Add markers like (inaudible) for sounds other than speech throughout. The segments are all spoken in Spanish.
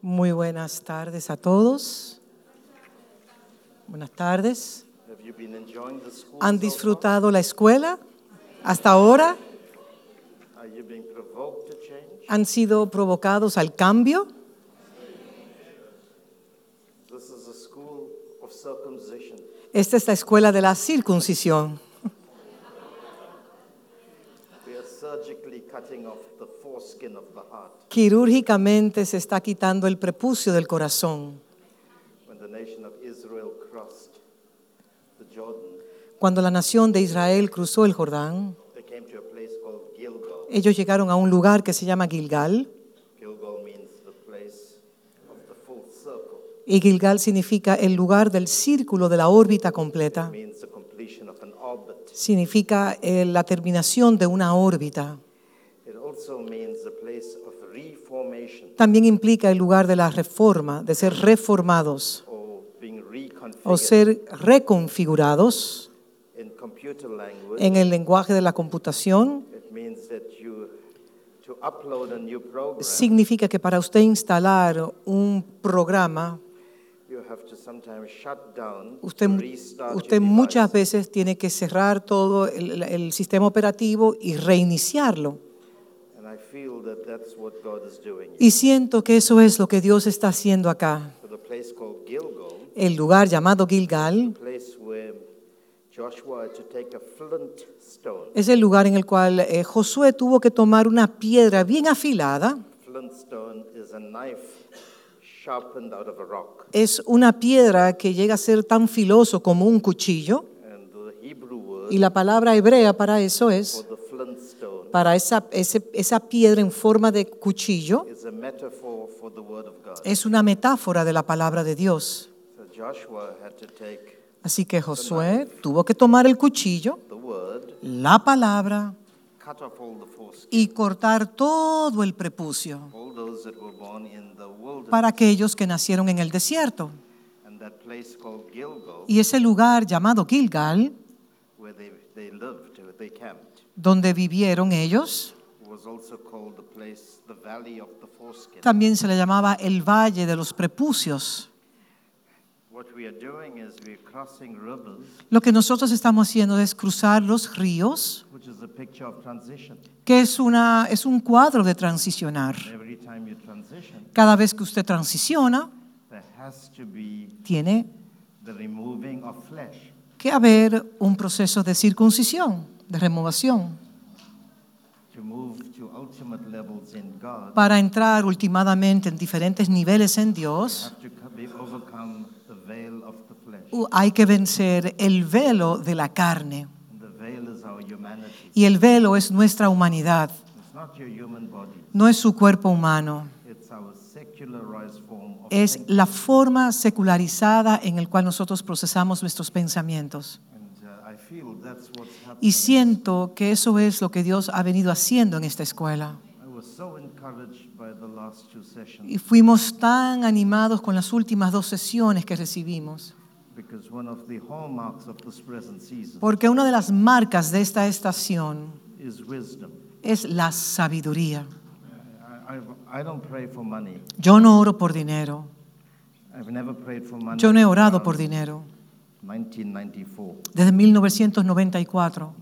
Muy buenas tardes a todos. Buenas tardes. ¿Han disfrutado la escuela hasta ahora? ¿Han sido provocados al cambio? Esta es la escuela de la circuncisión. We are surgically cutting off the foreskin of the heart. Quirúrgicamente se está quitando el prepucio del corazón. Cuando la nación de Israel cruzó el Jordán, they came to a place called Gilgal. ellos llegaron a un lugar que se llama Gilgal. Gilgal means the place of the full circle. Y Gilgal significa el lugar del círculo de la órbita completa. Significa eh, la terminación de una órbita. También implica el lugar de la reforma, de ser reformados o ser reconfigurados en el lenguaje de la computación. Significa que para usted instalar un programa, usted, muchas veces tiene que cerrar todo el, el sistema operativo y reiniciarlo. And I feel that that's what God is doing. Y siento que eso es lo que Dios está haciendo acá. El lugar llamado Gilgal es el lugar en el cual eh, Josué tuvo que tomar una piedra bien afilada. Es una piedra que llega a ser tan filoso como un cuchillo. Y la palabra hebrea para eso es, para esa, ese- esa piedra en forma de cuchillo, es una metáfora de la palabra de Dios. Así que Josué tuvo que tomar el cuchillo, la palabra, y cortar todo el prepucio para aquellos que nacieron en el desierto. Y ese lugar llamado Gilgal, where they, they lived, where they camped, donde vivieron ellos, was also called the place, the valley of the foreskin. también se le llamaba el Valle de los Prepucios. What we are doing is we're crossing rivers, Lo que nosotros estamos haciendo es cruzar los ríos, which is a picture of transition. que es, una, es un cuadro de transicionar. Every time you transition, Cada vez que usted transiciona, there has to be tiene the removing of flesh. Que haber un proceso de circuncisión, de God, para entrar últimamente en diferentes niveles en Dios. Hay que vencer el velo de la carne. Y el velo es nuestra humanidad, no es su cuerpo humano. Es la forma secularizada en el cual nosotros procesamos nuestros pensamientos. Y siento que eso es lo que Dios ha venido haciendo en esta escuela. Y fuimos tan animados con las últimas dos sesiones que recibimos. Porque una de las marcas de esta estación es la sabiduría. Yo no oro por dinero. I've never prayed for money. Yo no he orado por dinero. 1994. Desde 1994.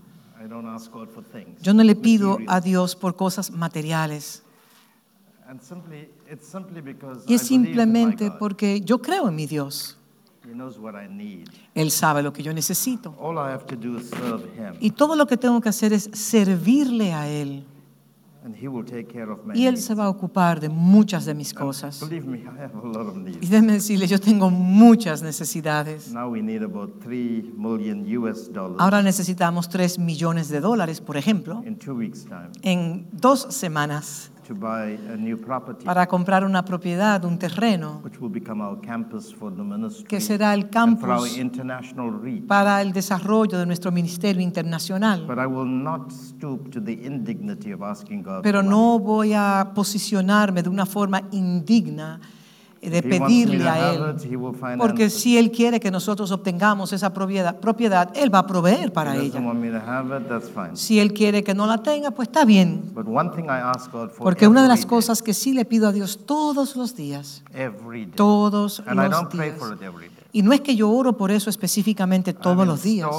I don't ask God for things. Yo no le pido a Dios por cosas materiales. And simply, it's simply because Y es simplemente porque yo creo en mi Dios. He knows what I need. Él sabe lo que yo necesito. Y todo lo que tengo que hacer es servirle a Él. Y Él se va a ocupar de muchas de mis cosas. Believe me, (laughs) I have a lot of Y needs. déjeme decirle, yo tengo muchas necesidades. Now we need about three million US dollars Ahora necesitamos 3 millones de dólares, por ejemplo, en dos semanas to buy a new property, para comprar una propiedad, un terreno, which will become our campus for the ministry que será el and for our campus international reach. para el desarrollo de nuestro ministerio internacional. But I will not stoop to the indignity of asking God Pero no voy a posicionarme de una forma indigna de pedirle a Él. Porque si Él quiere que nosotros obtengamos esa propiedad, propiedad Él va a proveer para ella. Si Él quiere que no la tenga, pues está bien. But one thing I ask God for Porque una de las cosas que sí le pido a Dios todos los días, todos los días. Y no es que yo oro por eso específicamente todos los días,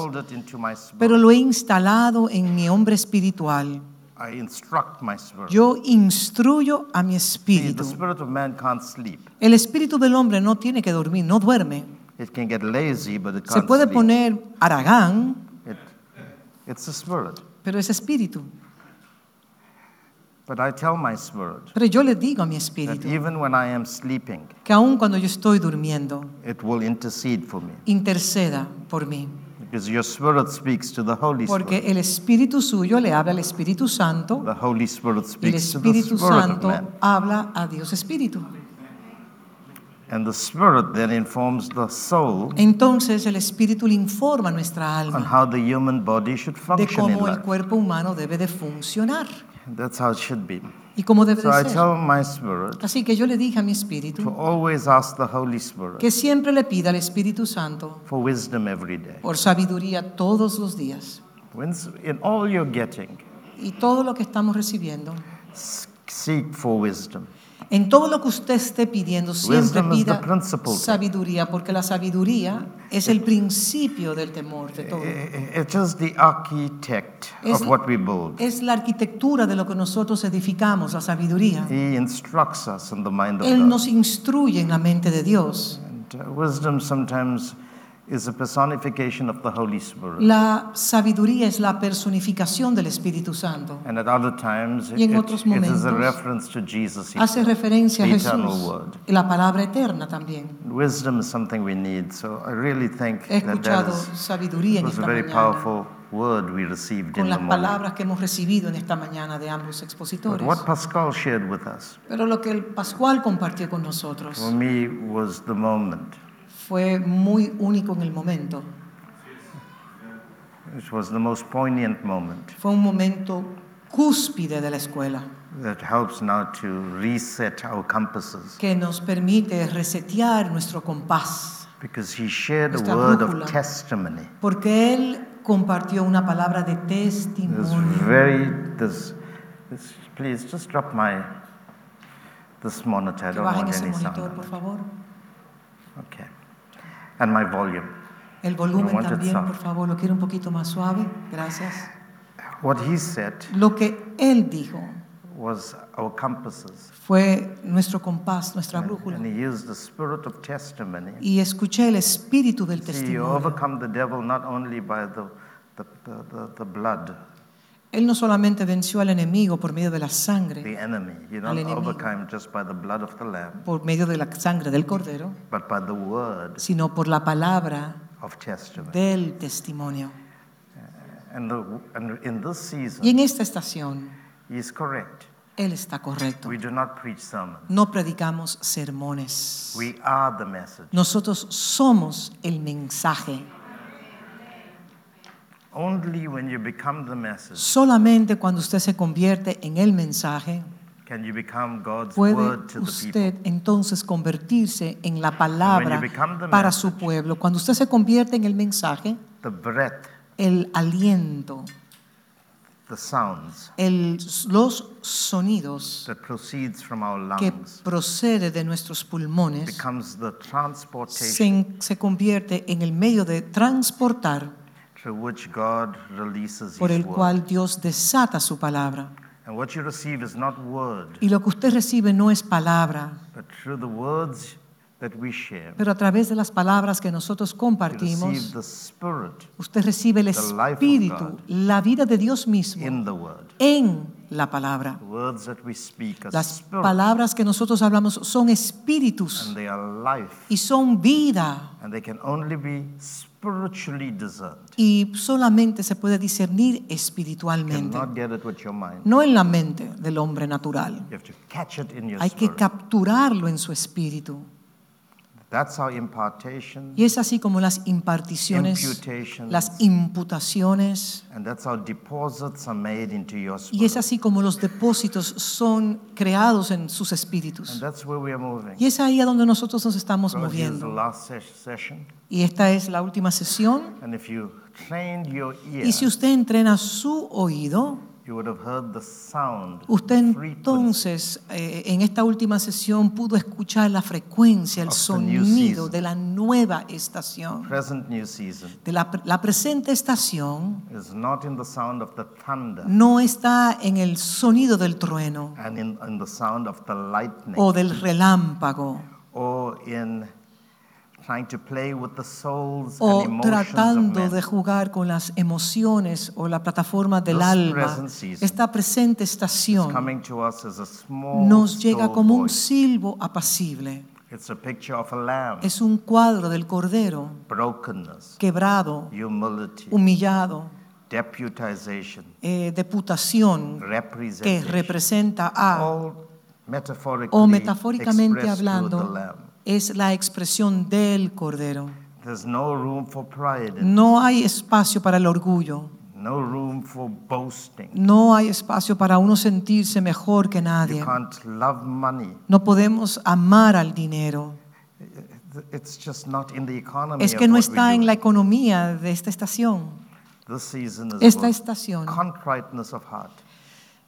pero lo he instalado en mi hombre espiritual. I instruct my spirit. Yo instruyo a mi See, espíritu. the spirit of man can't sleep. El espíritu del hombre no tiene que dormir, no duerme. It can get lazy, but it Se can't puede sleep. poner aragán, It, it's the spirit. pero es espíritu. But I tell my spirit Pero yo le digo a mi that espíritu even when I am sleeping, que aun cuando yo estoy durmiendo, it will intercede for me. interceda por mí. Because your spirit speaks to the Holy Porque Spirit. el espíritu suyo le habla al Espíritu Santo The Holy Spirit y el speaks to the Espíritu of Santo man. habla a Dios Espíritu. And the spirit then informs the soul Entonces el Espíritu le informa a nuestra on alma how the human body should de function in cómo el life. cuerpo humano debe de funcionar That's how it should be. Y cómo debe So I ser. tell my spirit Así que yo le dije a mi to espíritu always ask the Holy Spirit que siempre le pida al Espíritu Santo for wisdom every day. por sabiduría todos los días. In all you're getting, Y todo lo que estamos recibiendo, s- seek for wisdom. En todo lo que usted esté pidiendo, siempre pida sabiduría, porque la sabiduría es el principio del temor de todo. I- It is the architect Es- of what we build. Es la arquitectura de lo que nosotros edificamos, la sabiduría. He instructs us in the mind of Él God. nos instruye en la mente de Dios. And uh, wisdom sometimes is a personification of the Holy Spirit. La sabiduría es la personificación del Espíritu Santo. And at other times, Y en it- otros it is a momentos reference to Jesus Hace referencia a the Jesús, word. la palabra eterna también. Wisdom is something we need. So I really think He that that is, sabiduría en was a esta very mañana powerful word we received in con the las morning. palabras que hemos recibido en esta mañana de ambos But expositores. what Pascal shared with us, Pero lo que el Pascual compartió con nosotros for me, was the moment. Fue muy único en el momento. It was the most poignant moment Fue un momento cúspide de la escuela that helps now to reset our compasses. que nos permite resetear nuestro compás. Because he shared a word brújula. of testimony. Porque él compartió una palabra de testimonio. very, this, please just drop my, this monitor. I don't want any sound. monitor, on por it. favor. Okay. And my volume. El volumen también, por favor, lo quiero un poquito más suave. Gracias. What he said Lo que él dijo was our compasses. fue nuestro compás, nuestra And, brújula. and he used the spirit of testimony. Y escuché el espíritu del See, you testimonio. overcome the devil not only by the, the, the, the blood, Él no solamente venció al enemigo por medio de la sangre, the enemy. You Al don't enemigo. overcome just by the blood of the lamb, por medio de la sangre del cordero, but by the word sino por la palabra of testimony. del testimonio. And, the, and in this season, Y en esta estación, he is correct. él está correcto. We do not preach sermons. No predicamos sermones. We are the message. Nosotros somos el mensaje. Only when you become the message Solamente cuando usted se convierte en el mensaje, can you become God's puede word to the usted people. entonces convertirse en la When palabra you become the para su message. pueblo. Cuando usted se convierte en el mensaje, The breath, el aliento, the sounds el- los sonidos that proceeds from our que lungs procede de nuestros pulmones becomes the transportation se, se convierte en el medio de transportar through which God releases por His el word. cual Dios desata su palabra. And what you receive is not word, Y lo que usted recibe no es palabra, but through the words that we share, pero a través de las palabras que nosotros you receive compartimos, the Spirit usted recibe el the life of Espíritu, God la vida de Dios mismo in the word. en la palabra. The words that we speak are Las palabras que nosotros hablamos son espíritus and they are life, y son vida and they can only be spiritually discerned. y solamente se puede discernir espiritualmente, no en la mente del hombre natural. You have to catch it in your Hay que spirit. capturarlo en su espíritu. That's how impartation Y es así como las imparticiones, las imputaciones, and that's how deposits are made into your y es spirit. así como los depósitos son creados en sus And espíritus. that's where we are moving. Y es ahí a donde nosotros nos estamos So here's the moviendo. last ses- session. Y esta es la última sesión. And if you your ear, Y si usted entrena su oído, you would have heard the sound, usted entonces eh, en esta última sesión pudo escuchar la frecuencia, el sonido de la nueva estación. De la, la presente estación is not in the sound of the thunder. no está en el sonido del trueno and in, in the sound of the lightning. o del relámpago o and emotions of tratando de jugar con las emociones o la plataforma del alma. Esta presente estación nos llega como un silbo apacible. It's a picture of a lamb, Es un cuadro del cordero brokenness, quebrado, humillado, deputization, eh, deputación que representa a, o metafóricamente hablando, lamb. Es la expresión del cordero. There's no room for pride, in No hay espacio para el orgullo, no room for boasting. no hay espacio para uno sentirse mejor que You nadie. can't love money. No podemos amar al dinero. It's just not in the economy. Es que no está en la economía de esta estación. This season is Esta estación contriteness of heart.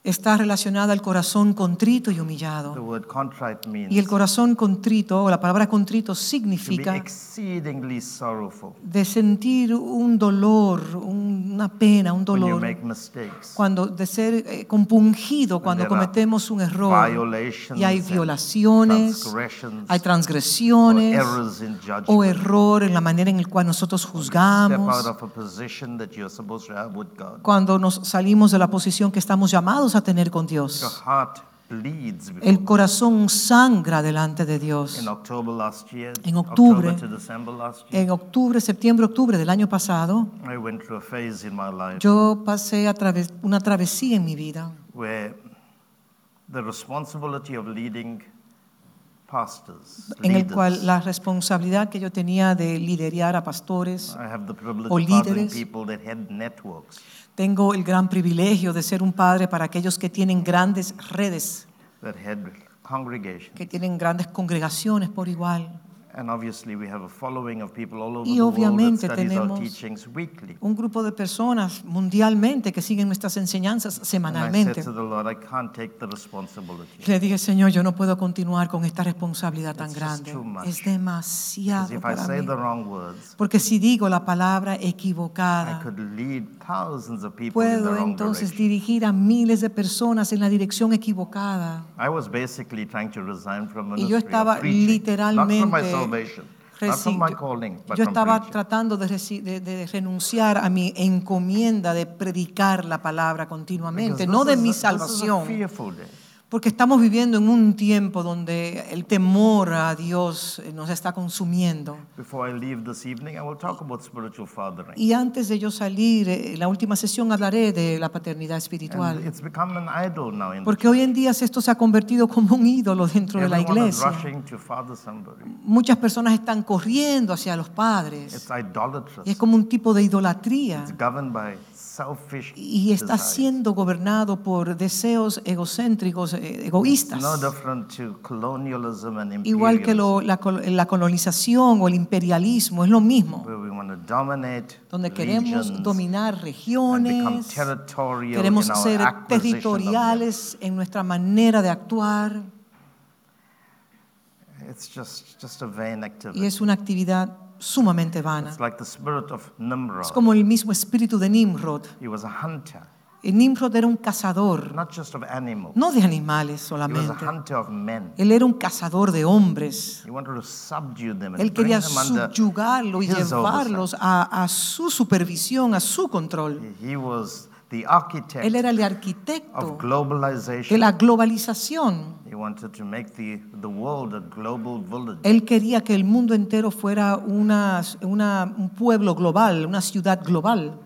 Está relacionada al corazón contrito y The humillado. word contrite means Y el corazón contrito, o la palabra contrito, significa de sentir un dolor, un- una pena, un dolor, cuando de ser eh, compungido cuando cometemos un error. y hay violaciones, hay transgresiones o error en la manera en la cual nosotros juzgamos, cuando nos salimos de la posición que estamos llamados a tener con Dios. El corazón sangra delante de Dios. En octubre, October to December last year, En octubre, septiembre, octubre del año pasado, I went through a phase in my life yo pasé a través una travesía en mi vida where the responsibility of leading pastors, en el cual la responsabilidad que yo tenía de liderar a pastores, o líderes. That tengo el gran privilegio de ser un padre para aquellos que tienen grandes redes, that congregations. que tienen grandes congregaciones por igual. And obviously we have a following of people all over Y the world that obviamente studies our tenemos teachings weekly. Un grupo de personas mundialmente que siguen nuestras enseñanzas And I semanalmente. said to the Lord, I can't take the responsibility. Le dije, Señor, yo no puedo continuar con esta responsabilidad tan It's just grande. too much. Es demasiado Because if I para say mí. the wrong words, Porque si digo la palabra I equivocada, could lead thousands of people in the puedo entonces dirigir a miles de personas en la dirección equivocada. I was basically trying to resign from Y yo estaba literalmente yo- estaba tratando de, de- de renunciar a mi encomienda de predicar la palabra continuamente, no de mi salvación. Porque estamos viviendo en un tiempo donde el temor a Dios eh, nos está consumiendo. Before I leave this evening, I will talk about spiritual fathering. Y antes de yo salir, eh, en la última sesión hablaré de la paternidad And espiritual. it's become an idol now in Porque hoy en día esto se ha convertido como un ídolo dentro de la Everyone is iglesia. rushing to father somebody. Muchas personas están corriendo hacia los padres. It's idolatrous. Y es como un tipo de idolatría. It's governed by Y está siendo gobernado por deseos egocéntricos, eh, egoístas. no different to colonialism and Igual que lo- la, la colonización o el imperialismo, es lo mismo. where we want to dominate Donde queremos dominar regiones, territorial queremos in our ser territoriales en nuestra manera de actuar. It's just, just a vain Y es una actividad sumamente vana. It's like the spirit of Nimrod. Es como el mismo espíritu de Nimrod. He was a hunter, Nimrod era un cazador, not just of animals. no de animales He was a solamente. hunter of men. Él era un cazador de hombres. He wanted to subdue them and Él bring quería them under subyugarlo y his llevarlos a, a su supervisión, a su control. He was the architect Él era el arquitecto de la globalización. He wanted to make the, the world a global village. Él quería que el mundo entero fuera una, una- un pueblo global, una ciudad global.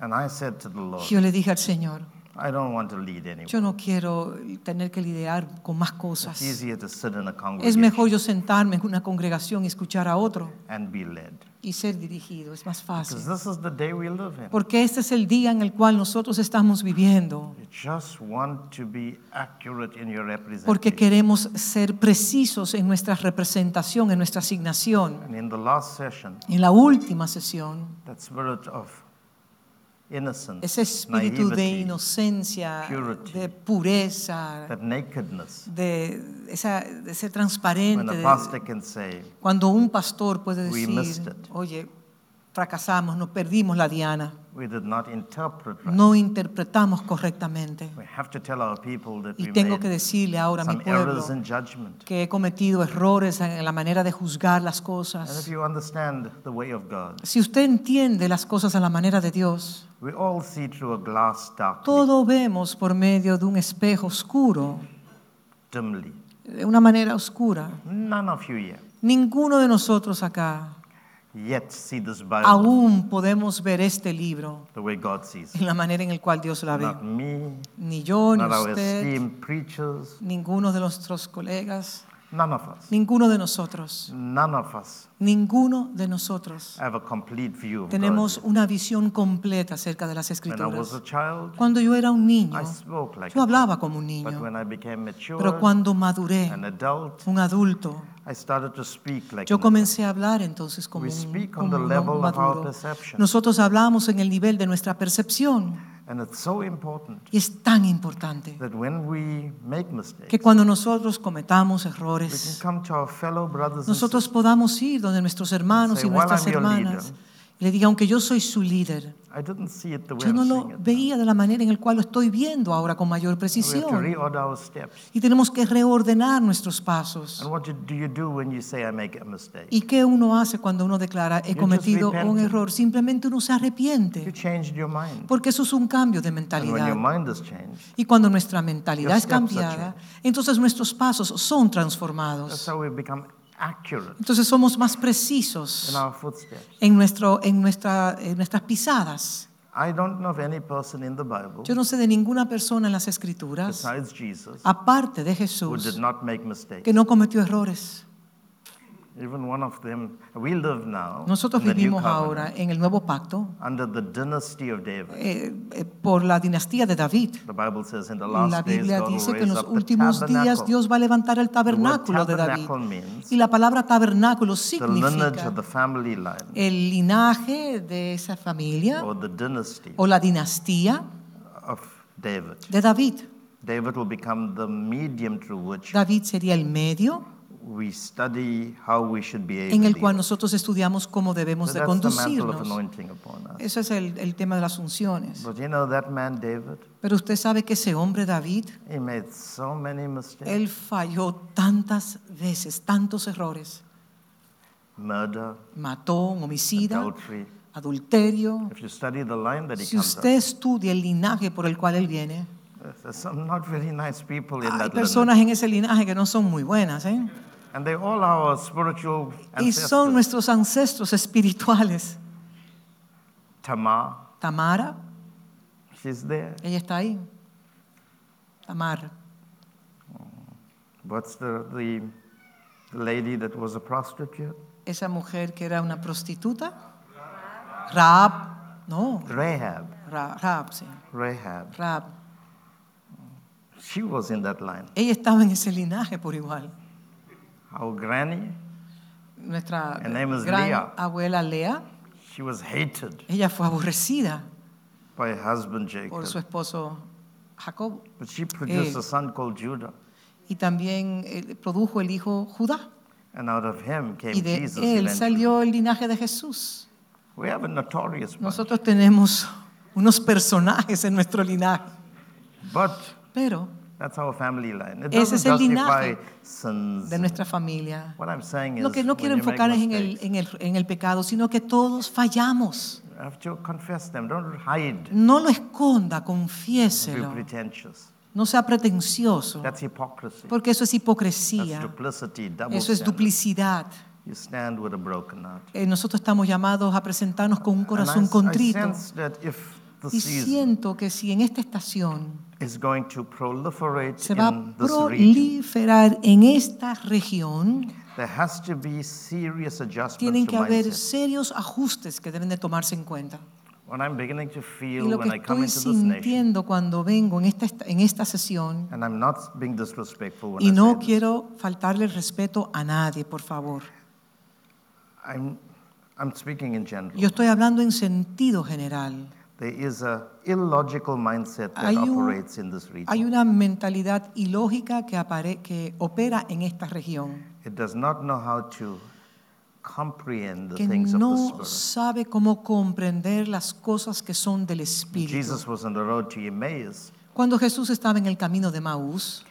And I said to the Lord, Y yo le dije al Señor, I don't want to lead anyone. Yo no quiero tener que lidiar con más cosas. It's easier to sit in a Es congregation mejor yo sentarme en una congregación y escuchar a otro and be led. y ser dirigido. Es más fácil. Because this is the day we live in. Porque este es el día en el cual nosotros estamos viviendo. You just want to be accurate in your Porque representation. queremos ser precisos en nuestra representación, en nuestra asignación. And in the last session, En la última sesión, that spirit of ese espíritu de inocencia, purity, de pureza, de, esa, de ser when transparente, cuando un pastor puede We missed decir, it. oye, fracasamos, nos perdimos la diana, we did not interpret right. no interpretamos correctamente. We have to tell our people that Y tengo que decirle ahora a mi pueblo que he cometido errores en la manera de juzgar las And if cosas. you understand the way of God, Si usted entiende las cosas a la manera de Dios, we all see through a glass darkly, todo vemos por medio de un espejo oscuro, dimly. de una manera oscura. None of you here Ninguno de nosotros acá yet see this Bible aún podemos ver este libro the way God sees it. en la manera en la cual Dios la ve. Not me, Ni yo, ni usted, esteemed preachers, ninguno de nuestros colegas, none of us. ninguno de nosotros, None of us ninguno de nosotros have a complete view of tenemos God. una visión completa acerca de las When I was escrituras. a child, Cuando yo era un niño, I spoke like yo hablaba como un child. But niño, when I became mature, pero cuando maduré, an adult, un adulto, I started to speak like yo comencé a hablar entonces como We un, speak on como the un level of our maduro. perception. Nosotros hablamos en el nivel de nuestra percepción And it's so important y es tan importante that when we make mistakes, que cuando nosotros cometamos we can errores, come to our nosotros podamos ir donde nuestros hermanos Say, y "While nuestras hermanas leader, le diga, aunque yo soy su líder, I didn't see it the way yo no lo veía de la manera en la cual lo estoy viendo ahora con mayor precisión. Y tenemos que reordenar nuestros pasos. ¿Y qué uno hace cuando uno declara, he cometido un error? Simplemente uno se arrepiente, porque eso es un cambio de mentalidad. Y cuando nuestra mentalidad es cambiada, entonces nuestros pasos son transformados. Entonces somos más in precisos our footsteps. en, nuestro, en, nuestra, en nuestras pisadas. I don't know of any person in the Bible Yo no sé de ninguna persona en las escrituras, Jesus aparte de who did Jesús, not make mistakes. que no cometió errores. Even one of them, we live now Nosotros in the new vivimos ahora en el nuevo pacto under the dynasty of David. eh, eh, por la dinastía de David. The Bible says in the last La days Biblia will dice que en los últimos días. Dios va a levantar el tabernáculo de David. Y la palabra tabernáculo significa of the family line el linaje de esa familia or the dynasty o la dinastía of David. de David. David will become the medium through which David sería el medio we study how we should behave. en el cual nosotros estudiamos cómo debemos So de conducirnos. Ese es el, el tema de las unciones. But you know that man David, Pero usted sabe que ese hombre David, he made so many mistakes. él falló tantas veces, tantos errores. Murder, Mató, un homicida, adultery. adulterio. If you study the line that he Si comes usted up, estudia el linaje por el cual él viene, there's some not very nice people in hay that personas en ese linaje que no son muy buenas, ¿eh? And they all are our spiritual Y son ancestors. nuestros ancestros espirituales. Tamar, Tamara, she's there. ella está ahí. Tamar. What's the, the lady that was a prostitute? Esa mujer que era una prostituta. Raab, no, Rahab. Ra- Raab, sí, Rahab. Raab. She was in that line. Ella estaba en ese linaje por igual. Our granny, Nuestra Her name is gran Leah. abuela Lea, she was hated ella fue aborrecida by her husband por su Jacob. esposo Jacob But she produced Eh. a son called Judah. y también eh, produjo el hijo Judá. And out of him came Y de Jesus él eventually. salió el linaje de Jesús. We have a notorious bunch. Nosotros tenemos unos personajes en nuestro linaje, But pero that's our family line. It Ese es el linaje sins. de nuestra familia. What I'm saying Lo is que no quiero enfocar es en el, en, el, en el pecado, sino que todos fallamos. them. Don't hide. No lo esconda, confiéselo. No sea pretencioso, That's hypocrisy. porque eso es That's hipocresía, double eso es standard. duplicidad. You stand with a broken heart. Eh, nosotros estamos llamados a presentarnos con un I, corazón I contrito. this Y siento que si en esta estación going to proliferate se va a proliferar en esta región, there has to be serious adjustments tienen que haber serios ajustes que deben de tomarse en cuenta. What I'm beginning to Y feel lo when que I come estoy into this nation, sintiendo cuando vengo en esta, en esta sesión, and I'm not being disrespectful when y I no say this, quiero faltarle el respeto a nadie, por favor. I'm, I'm speaking in general. Yo estoy hablando en sentido general. There is a illogical mindset that Hay un- operates in this region. Hay una mentalidad ilógica que, apare- que opera en esta región, It does not know how to comprehend the que things of the no Spirit. sabe cómo comprender las cosas que son del Espíritu. Jesus was on the road to Emmaus. Cuando Jesús estaba en el camino de Maús,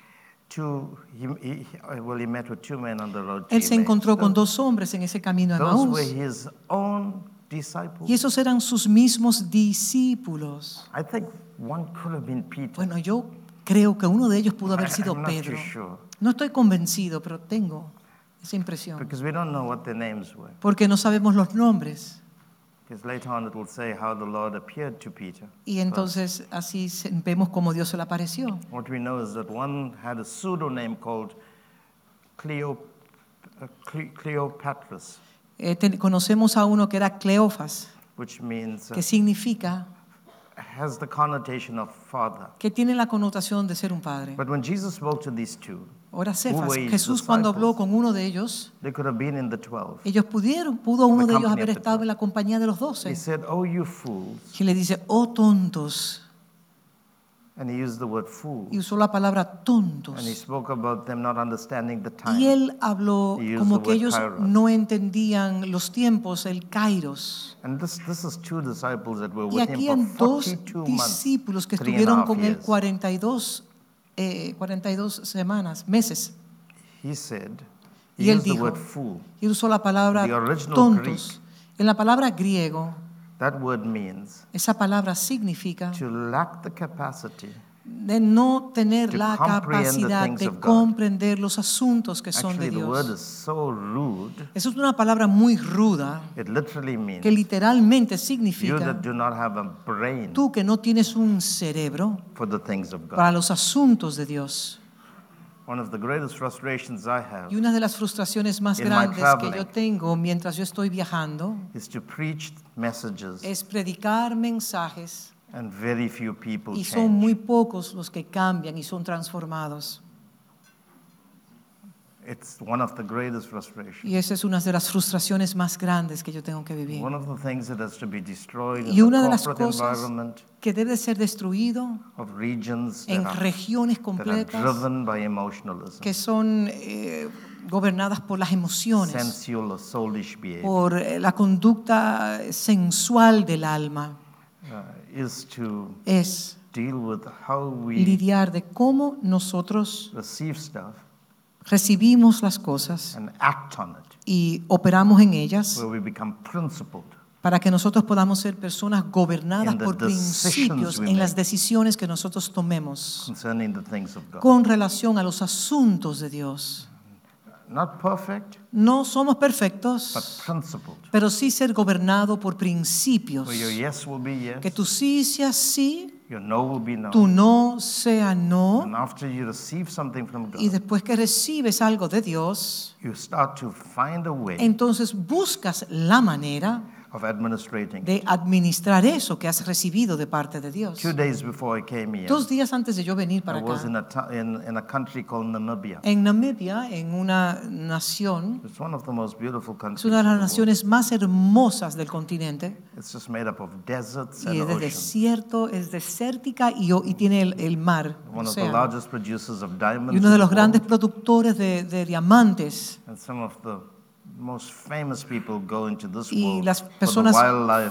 Two, he, he, well, he met with two men on the road to él se Emmaus. encontró con dos hombres en ese camino de Those Maús. were his own disciples. Y esos eran sus mismos discípulos. I think one could have been Peter. Bueno, yo creo que uno de ellos pudo haber sido I'm not too Pedro. sure No estoy convencido, pero tengo esa impresión. because we don't know what their names were. Porque no sabemos los nombres. Because later on it will say how the Lord appeared to Peter. Y entonces así vemos cómo Dios se le apareció. What we know is that one had a pseudonym called Cleo, uh, Cle- Cleopatras, Eh, ten- conocemos a uno que era Cleofas, which means uh, que significa, has the connotation of father. que tiene la connotación de ser un padre. But when Jesus spoke to these two, Ahora Cefas, Jesús cuando habló con uno de ellos, ellos pudieron, pudo uno de ellos haber estado en la compañía de los doce. "Oh, you fools," Y le dice, oh tontos. And he used the word "fool," Y usó la palabra tontos. and he spoke about them not understanding the time. Y él habló como que ellos kairos. no entendían los tiempos, el kairos. And this, this is two disciples that were Y with aquí him dos 42 months, discípulos que estuvieron con él years. 42, eh, 42 semanas, meses. He said, Y él used the dijo- word "fool." Y usó la palabra tontos. En la palabra griego, That word means esa palabra significa to lack the capacity de no tener To la capacidad things de of God. comprender los asuntos que son Actually, de the word Dios. is so rude, Eso es una palabra muy ruda it literally means que literalmente you significa that do not have a brain tú que no tienes un cerebro for the things of para God. los asuntos de Dios. Y una de las frustraciones más grandes que yo tengo mientras yo estoy viajando is to preach messages es predicar mensajes and very few people y son change. muy pocos los que cambian y son transformados. It's one of the greatest frustrations. Y esa es una de las frustraciones más grandes que yo tengo que vivir. One of the things that has to be destroyed Y una de the las corporate cosas environment que debe ser destruido of regions that en are, regiones that are completas driven by emotionalism, que son eh, gobernadas por las emociones, sensual or soulish behavior, por eh, la conducta sensual del alma, uh, is to es deal with how we lidiar de cómo nosotros receive stuff recibimos las cosas and act on it, y operamos en ellas where we become principled para que nosotros podamos ser personas gobernadas In the por principios en las decisiones que nosotros tomemos concerning the things of God. con relación a los asuntos de Dios. Not perfect, No somos but perfectos, principled. pero sí ser gobernado por principios. Your yes will be yes, Que tu sí sea sí, your no will be no. tu no sea no, And after you receive something from y God, después que recibes algo de Dios, you start to find a way entonces buscas la manera of administrating. de administrar eso que has recibido de parte de Dios. Two days before I came here, Dos días antes de yo venir para I was in acá, a, to- in, in a country called Namibia. en Namibia, en una nación, It's one of the most beautiful es countries. una de in las world. naciones más hermosas del continente, It's just made up of deserts y and es de oceans. desierto, es desértica y, o- y tiene el, el mar, One of the océano. largest producers of diamonds y uno de los grandes productores de, de diamantes. And some of the most famous people go into this Y world las personas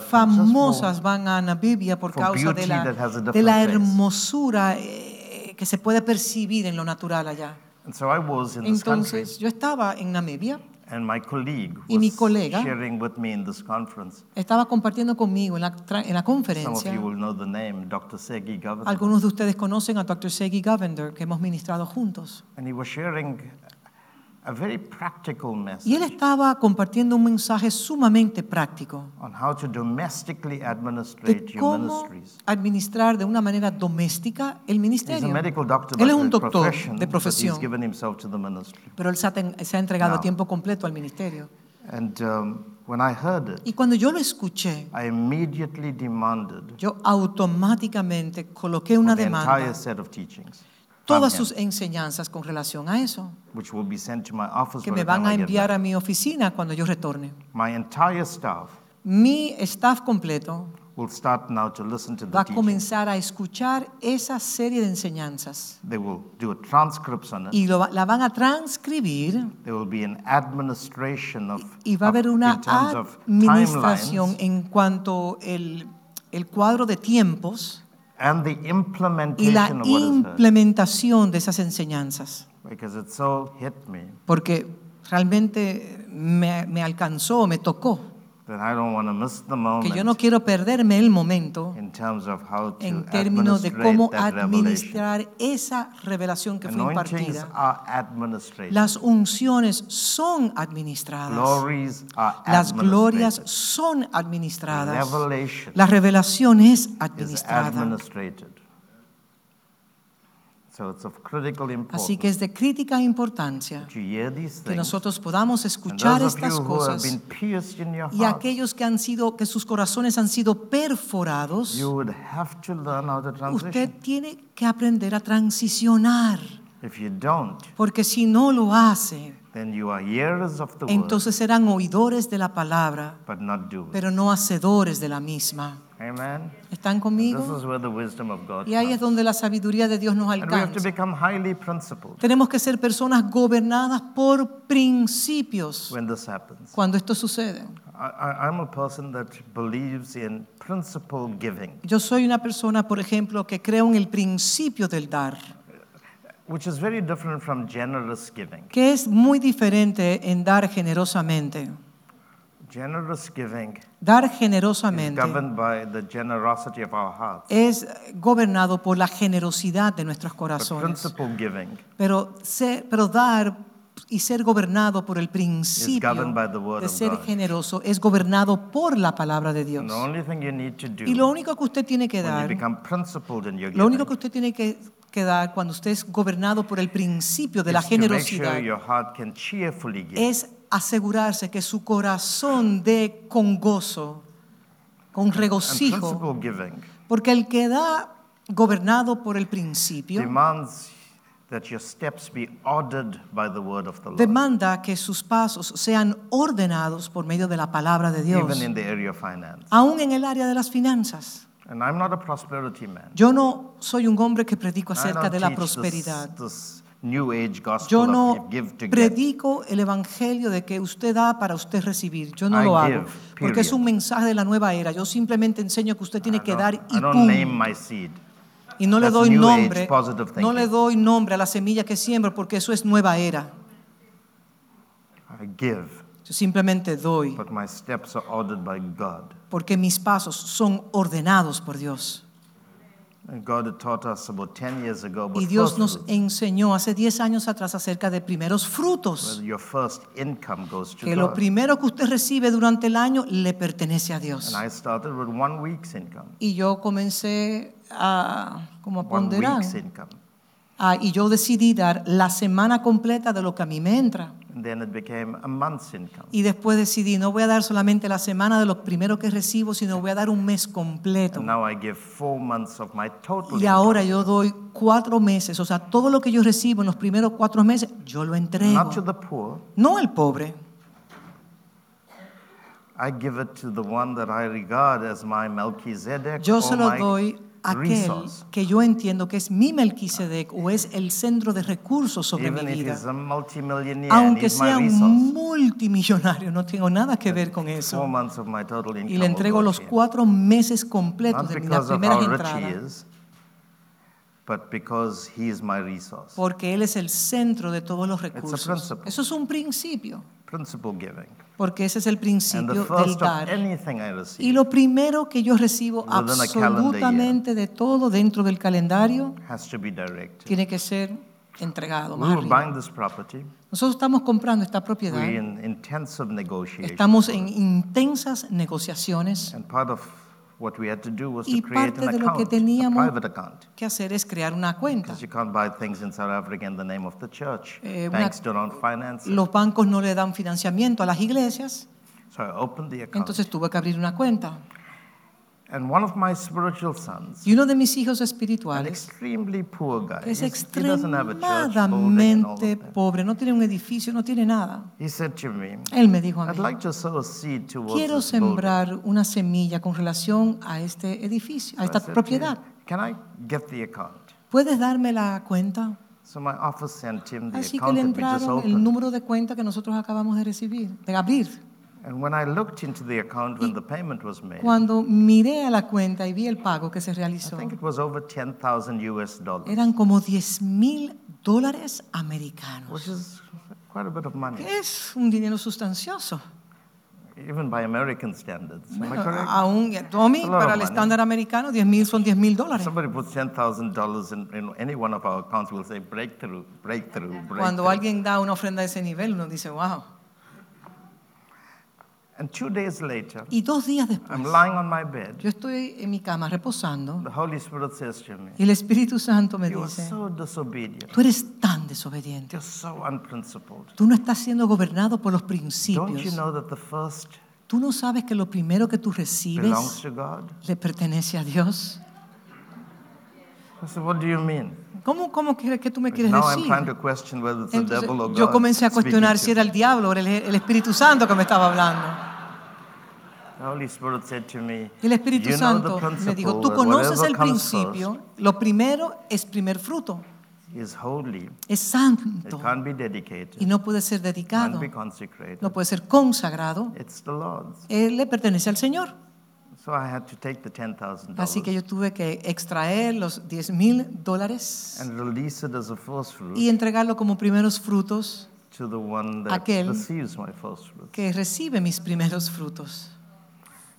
famosas van a Namibia por causa de beauty la, de la hermosura eh, que se puede percibir en lo natural allá. And so I was in this country, Entonces, yo estaba en Namibia, and my colleague Y mi colega- sharing with me in this conference. estaba compartiendo conmigo en la, en la Some of conferencia. you will know the name, Dr. Segi Governor. Algunos de ustedes conocen a Dr. Segi Govender, que hemos ministrado juntos. And he was sharing a very practical Y él message estaba compartiendo un mensaje sumamente práctico on how to domestically de administrate your cómo ministries. administrar de una manera doméstica el He's a ministerio. medical doctor Él es un doctor profession, de but he's profesión, given himself to the ministry. pero él se ha, ten- se ha entregado a Now. tiempo completo al ministerio. And um, when I heard it, Y cuando yo lo escuché, I immediately demanded yo automáticamente coloqué una the demanda, entire set of teachings todas sus enseñanzas con relación a eso, which will be sent to my office que me van a enviar a mi oficina cuando yo retorne. My entire staff Mi staff completo will start now to listen to the va a comenzar a escuchar esa serie de enseñanzas. They will do transcripts on it. y lo la van a transcribir There will be an administration of, y va a haber una administración en cuanto el, el cuadro de tiempos and the y la implementación de esas enseñanzas. Because it so hit me. Porque realmente me, me alcanzó, me tocó, that I don't want to miss the que yo no quiero perderme el momento in terms of how to en términos de cómo administrar esa revelación que fue impartida. Las unciones son administradas. Glories are Las glorias son administradas. La revelación es is administrada. administrated. So it's of critical importance Así que es de crítica importancia que things. nosotros podamos escuchar estas cosas been pierced in your y heart, aquellos que han sido que sus corazones han sido perforados, you would have to learn how to usted transition. tiene que aprender a transicionar, If you don't, porque si no lo hace, then you are hearers of the entonces serán oidores de la palabra, but not doers. pero no hacedores de la misma. Amen. ¿Están This conmigo? is where the wisdom of God Y ahí es comes. donde la sabiduría de Dios nos And we have to alcanza. become Tenemos que ser personas gobernadas por principios when this happens. cuando esto sucede. I, I'm a person that believes in principle giving, Yo soy una persona, por ejemplo, que creo en el principio del dar, which is very different from generous giving. que es muy diferente en dar generosamente. Generous giving Dar is generosamente governed by the generosity of our hearts. es gobernado por la generosidad de nuestros But corazones. principle giving Pero, ser- pero dar y ser gobernado por el principio governed by the word de ser generoso es gobernado por la palabra de Dios. Y lo único que usted tiene que dar, lo único que usted tiene que, que dar cuando usted es gobernado por el principio de la generosidad sure es asegurarse que su corazón dé con gozo, con regocijo, porque el que da gobernado por el principio that your steps be ordered by the word of the Lord, demanda que sus pasos sean ordenados por medio de la palabra de Dios, even in the area of finance. aún en el área de las finanzas. And I'm not a prosperity man. Yo no soy un hombre que predico acerca de la teach this- prosperidad. This, new age gospel Yo no give to predico el evangelio de que usted da para usted recibir. Yo no I lo give, hago. Porque es un mensaje de la nueva era. Yo simplemente enseño que usted tiene I que dar y seed. Y no le That's doy new age nombre. positive No le doy nombre a la semilla que siembro porque eso es nueva era. I give, Yo simplemente doy but my steps are ordered by God. Porque mis pasos son ordenados por Dios. And God taught us about 10 years ago about Y Dios nos enseñó hace 10 años atrás acerca de primeros frutos. your first income goes to Que lo God. primero que usted recibe durante el año le pertenece a Dios. And I started with one week's income. Y yo comencé a, como a One ponderar. Ah, y yo decidí dar la semana completa de lo que a mí me entra. And then it became a month's income. Y después decidí, no voy a dar solamente la semana de lo primero que recibo, sino voy a dar un mes completo. And now I give four months of my total Y ahora income. yo doy cuatro meses, o sea, todo lo que yo recibo en los primeros cuatro meses, yo lo entrego. Not to the poor. No al pobre, I give it to the one that I regard as my Melchizedek yo se lo my doy aquel resource. que yo entiendo que es mi Melquisedec o es el centro de recursos sobre Even mi vida. Aunque sea un multimillonario, no tengo nada que ver con eso. Y le entrego go los cuatro meses completos Not de mis primeras entradas. But because he is my resource. Porque Él es el centro de todos los recursos. principle. Eso es un principio, Principle giving. porque ese es el And the principio del first of dar. anything I receive Y lo primero que yo recibo Within a calendar absolutamente de todo dentro del calendario has to be directed tiene que ser entregado. We were arriba. buying this property. Nosotros estamos comprando esta propiedad. We're in intensive negotiations. Estamos en intensas negociaciones. And part of what we had to do was to Y create parte de lo que teníamos que hacer es crear una cuenta. Because you can't buy things in South Africa in the name of the church. Eh, una-. Los bancos no le dan financiamiento a las iglesias, So I opened the account. entonces tuve que abrir una cuenta. And one of my spiritual sons, Y uno de mis hijos an espirituales, extremely poor guy, que es extremadamente pobre, no tiene un edificio, no tiene nada. He said to me, Él me dijo a I'd mí, like to sow a seed towards quiero sembrar una semilla con relación a este edificio, a esta said propiedad. Can I get the account? ¿Puedes darme la cuenta? So my office sent him the Así que account le we just entraron el número de cuenta que nosotros acabamos de recibir, de abrir. And when I looked into the account when the payment was made, Cuando miré a la cuenta y vi el pago que se I realizó, think it was over 10,000 US dollars, eran como 10 mil dólares americanos. which is quite a bit of money, Es un dinero sustancioso. even by American standards. Bueno, correct? aún, Tommy, para el estándar americano, 10 mil son 10 mil dólares. Somebody puts $10,000 in, in any one of our accounts, we'll say breakthrough, breakthrough, breakthrough. Cuando alguien da una ofrenda de ese nivel, uno dice, wow. And two days later, Y dos días después, I'm lying on my bed. yo estoy en mi cama reposando The Holy Spirit says to me, y el Espíritu Santo me You are dice, so disobedient. tú eres tan desobediente. You're so unprincipled. Tú no estás siendo gobernado por los Don't you principios. know that the first Tú no sabes que lo primero que tú recibes le pertenece a Dios. I said, What do you mean? ¿Cómo, cómo que tú me quieres Now decir? trying to question whether it's the Entonces, devil or God. yo comencé a cuestionar si era el diablo o el Espíritu Santo que me estaba hablando. The Holy Spirit said to me, Y el Espíritu Santo me dijo, tú conoces el principio, lo primero es primer fruto, es It santo can't be dedicated. y no puede ser can't dedicado, be consecrated. no puede ser consagrado, It's the Lord's. él le pertenece al Señor. So I had to take the $10,000 Así que yo tuve que extraer los 10 mil dólares a y entregarlo como primeros frutos that aquel receives my first fruit. que recibe mis primeros frutos.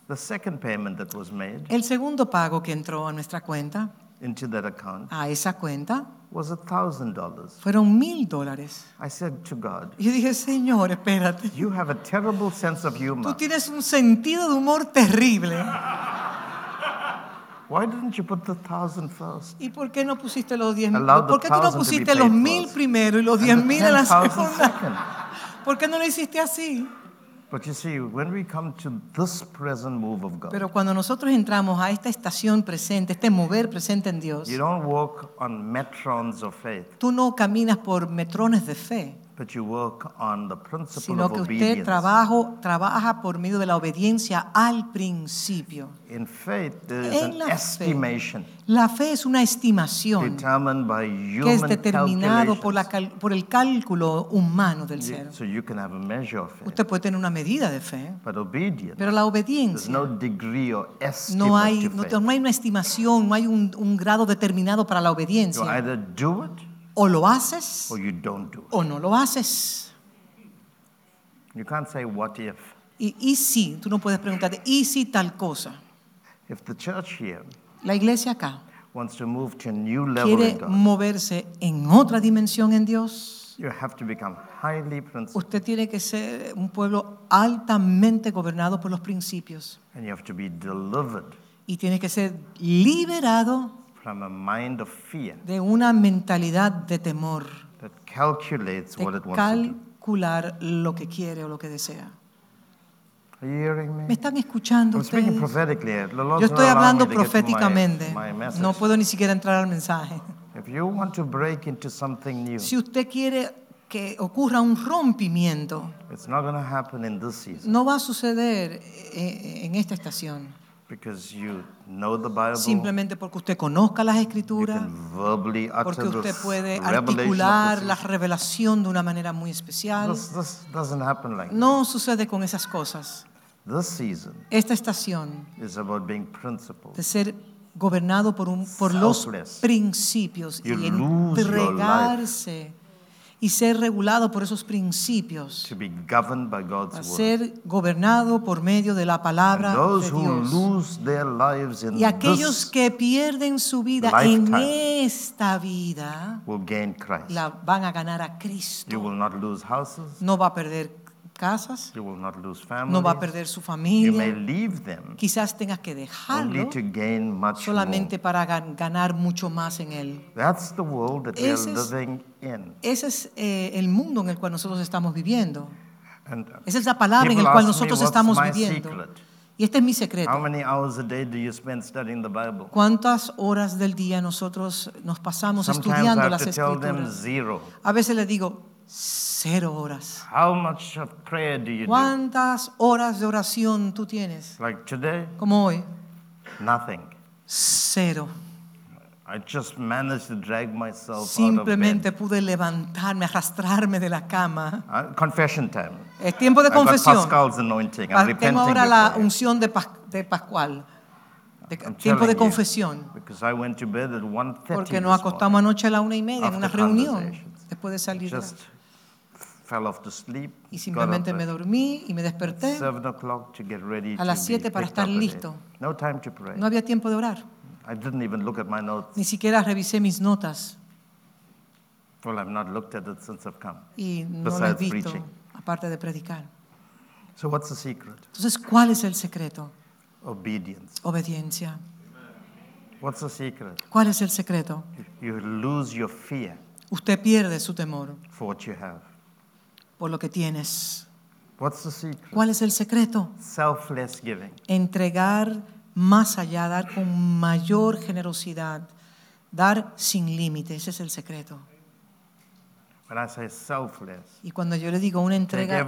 The second payment that was made El segundo pago que entró a nuestra cuenta, into that account a esa cuenta, was $1,000. fueron mil dólares. I said to God, Y yo dije, Señor, espérate. You have a terrible sense of Tú humor. tienes un sentido de humor terrible. (laughs) Why didn't you put the thousand first? ¿Y por qué no pusiste los 10 mil? Allow the ¿Por qué tú no thousand to be pusiste paid los mil first. primero y los And 10 the mil en la 10,000 segunda? second. (laughs) ¿Por qué no lo hiciste así? Pero cuando nosotros entramos a esta estación presente, este mover presente en Dios, you don't walk on metrons of faith, tú no caminas por metrones de fe, but you work on the principle sino of que usted obedience. trabajo, trabaja por medio de la obediencia al principio. In faith, there is En an la fe, estimation La fe es una estimación determined by que es determinado por, la calculations. cal- por el cálculo humano del You- ser. So you can have a measure of faith, Usted puede tener una medida de fe, but obedience, pero la there's obediencia no degree or estimate no hay, no, no hay una estimación, no hay un, un grado determinado para la You obediencia. either do it O lo haces or you don't do it. o no lo haces. You can't say what if. Y, y si, tú no puedes preguntarte, ¿y si tal cosa? If the church here La iglesia acá wants to move to a new level quiere in God, moverse en otra dimensión en Dios. you have to become highly principled Usted tiene que ser un pueblo altamente gobernado por los principios and you have to be delivered y tiene que ser liberado from a mind of fear de una mentalidad de temor, that calculates de what it wants to do. calcular lo que quiere o lo que desea. Are you hearing me? ¿Me están escuchando I'm speaking ustedes? prophetically. The Lord's Yo not estoy allowing hablando me to get to proféticamente. My, my message. No puedo ni siquiera entrar al mensaje. If you want to break into something new, Si usted quiere que ocurra un rompimiento, it's not going to happen in this season no va a suceder eh, en esta estación. Because you know the Bible. Simplemente porque usted conozca las escrituras, porque usted puede articular la revelación de una manera muy especial. This, this doesn't happen like No sucede con esas cosas. This season Esta estación is about being principled. de ser gobernado por, un, por los principios You y entregarse y ser regulado por esos principios, to be governed by God's word. ser gobernado por medio de la palabra And those de who Dios. lose their lives in Y aquellos this que pierden su vida en esta vida, will gain Christ. la van a ganar a You Cristo. will not lose houses. No va a perder casas, You will not lose no va a perder su You may familia. leave them Quizás tengas que dejarlo to gain much solamente more. para gan- ganar mucho más en él. That's the world that we are Ese es- living in. Ese es eh, el mundo en el cual nosotros estamos viviendo. And uh, Esa es la palabra en el cual me, nosotros "What's estamos viviendo. secret?" Y este es mi How secreto. many hours a day do you spend studying the Bible? ¿Cuántas horas del día nosotros nos pasamos Sometimes estudiando las escrituras? A veces les digo, cero horas. How much of prayer do you? ¿Cuántas horas de oración tú tienes? Like today, Como hoy, nothing. cero. I just managed to drag myself out of Simplemente bed. pude levantarme, arrastrarme de la cama. Uh, confession time. Es tiempo de I got confesión. Pascal's anointing. I'm Pa- repenting Tengo ahora la before you. unción de, Pas- de Pascual. De- I'm tiempo de telling you, confesión. Because I went to bed at 1.30 Porque this nos acostamos morning. anoche a la una y media en una reunión. conversations. Después de salir. de la- Just fell off to sleep. Y simplemente me dormí y me desperté. 7 o'clock to get ready A las to be siete para picked estar listo. No time to pray. No había tiempo de orar. I didn't even look at my notes. Ni siquiera revisé mis notas. Well, I've not looked at it since I've come. Y no lo he Besides visto, preaching. aparte de predicar. So what's the secret? Entonces, ¿cuál es el secreto? Obedience. Obediencia. What's the secret? ¿Cuál es el secreto? You lose your fear Usted pierde su temor for what you have. Por lo que tienes. What's the secret? ¿Cuál es el secreto? Selfless giving. Entregar más allá, dar con mayor generosidad, dar sin límite. Ese es el secreto. When I say selfless, Y cuando yo le digo una entrega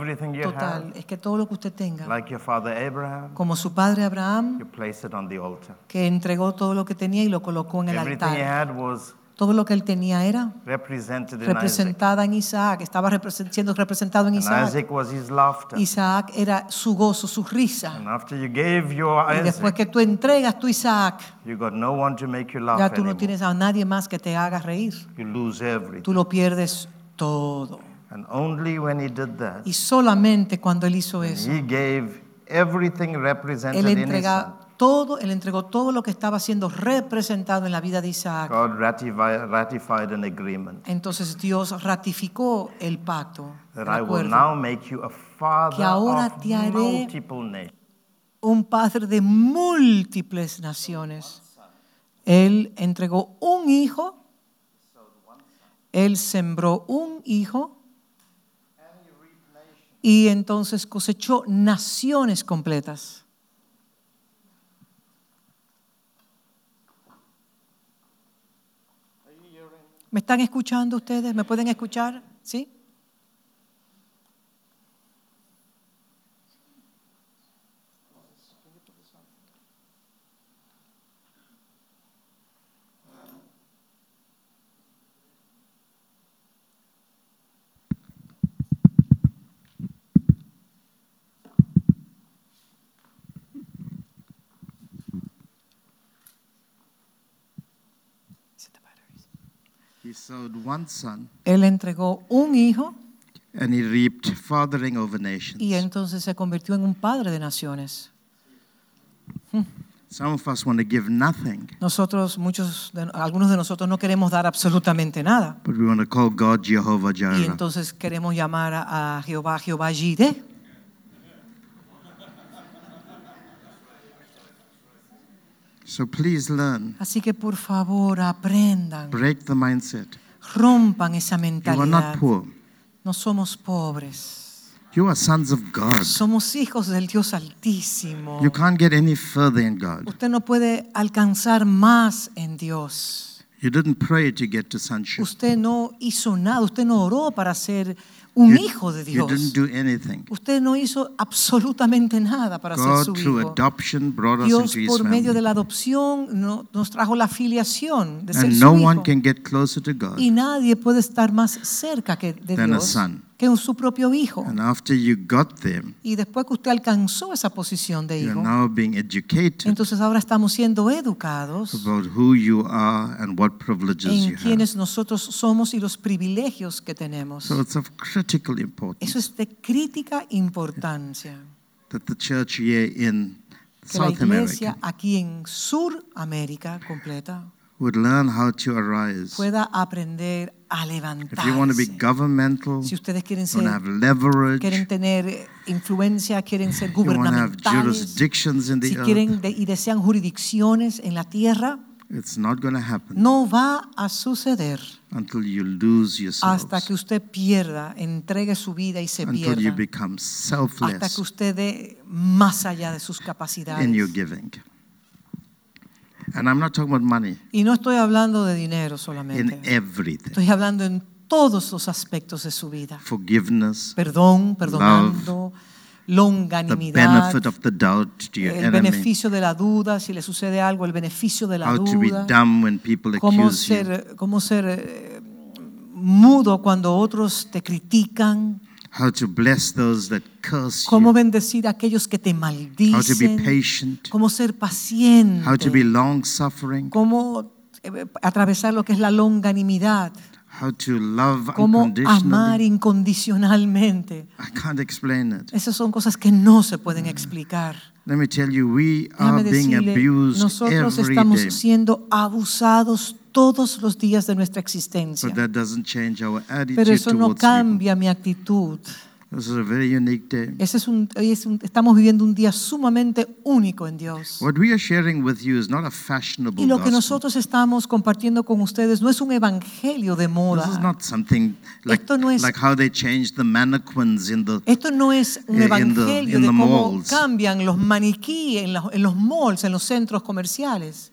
total, have. es que todo lo que usted tenga, like your father Abraham, como su padre Abraham, you place it on the altar. que entregó todo lo que tenía y lo colocó en el Everything he altar. had was Todo lo que él tenía era represented in Isaac. representada en Isaac, estaba represent- siendo representado en Isaac. Isaac was his laughter. Isaac era su gozo, su risa. And after you gave your Y después Isaac, que tú entregas tu Isaac, you got no one to make you laugh ya tú no anymore. tienes a nadie más que te haga reír. You lose everything. Tú lo pierdes todo. And only when he did that, Y solamente cuando él hizo eso, he gave everything represented él entrega. Todo, él entregó todo lo que estaba siendo representado en la vida de Isaac. God ratified, ratified an agreement Entonces Dios ratificó el pacto, that I will now make you a father Que ahora of te haré multiple nations. un padre de múltiples naciones. Él entregó un hijo, él sembró un hijo y entonces cosechó naciones completas. ¿Me están escuchando ustedes? ¿Me pueden escuchar? ¿Sí? He sowed one son Él entregó un hijo and he reaped fathering over nations. y entonces se convirtió en un padre de naciones. Some of us want to give nothing, Nosotros, muchos, de- algunos de nosotros no queremos dar absolutamente nada. but we want to call God Jehovah Y Jireh. entonces queremos llamar a, a Jehová, Jehová Jireh. So please learn, Así que por favor aprendan, break the mindset. rompan esa You are mentalidad. not poor. No somos pobres, You are sons of God. somos hijos del Dios Altísimo. You can't get any further in God. Usted no puede alcanzar más en Dios. You didn't pray to get to sonship. Usted no hizo nada, usted no oró para ser un You, hijo de you Dios. didn't do anything. Usted no hizo absolutamente nada para ser God, su through hijo. adoption, Dios por medio de family. la adopción no- nos trajo la filiación de ser And su no hijo. to God y nadie puede estar más cerca que de than a Dios son. Que un- su propio hijo. And after you got there, Y después que usted alcanzó esa posición de hijo, now being educated entonces ahora estamos siendo educados about who you are and what privileges en you have. quienes nosotros somos y los privilegios que tenemos. So it's of critical Eso importance es de crítica importancia. that the church here in Que la South iglesia America aquí en Suramérica completa would learn how to arise. pueda aprender a levantarse. If you want to be governmental, Si ustedes quieren you ser, have leverage, quieren tener influencia, quieren ser you want to have gubernamentales, jurisdictions in the si quieren de- y desean jurisdicciones en la tierra, it's not going to happen no va a suceder until you lose yourselves, hasta que usted pierda, entregue su vida y se until you pierda, become hasta selfless que usted dé más allá de sus capacidades. in your giving. And I'm not talking about money, Y no estoy hablando de dinero in solamente, everything. estoy hablando en todos los aspectos de su vida. Forgiveness, Perdón, perdonando, the longanimidad, benefit of the doubt to your el enemy, beneficio de la duda, si le sucede algo, el beneficio de la how duda, dumb when people cómo ser, cómo ser eh, mudo cuando otros te critican, how to bless those that curse cómo you, bendecir a aquellos que te how to be maldicen, patient, cómo ser how to be paciente, long suffering, cómo eh, atravesar lo que es la longanimidad, how to love cómo amar unconditionally. incondicionalmente. I can't explain it. Esas son cosas que no se pueden explicar. Let me tell you, we are Déjame being decirle, abused nosotros every estamos day. siendo abusados todos los días de nuestra existencia. But that doesn't change our Pero attitude eso no towards cambia mi actitud. This is a very unique day. Ese es un, hoy es un- estamos viviendo un día sumamente único en Dios. What we are sharing with you is not a fashionable Y lo que gospel. nosotros estamos compartiendo con ustedes no es un evangelio de This is moda. not something like, Esto no es- like how they changed the mannequins in the Esto no es un in the- evangelio in de the cómo malls. cambian los maniquíes en los, en los malls, en los centros comerciales.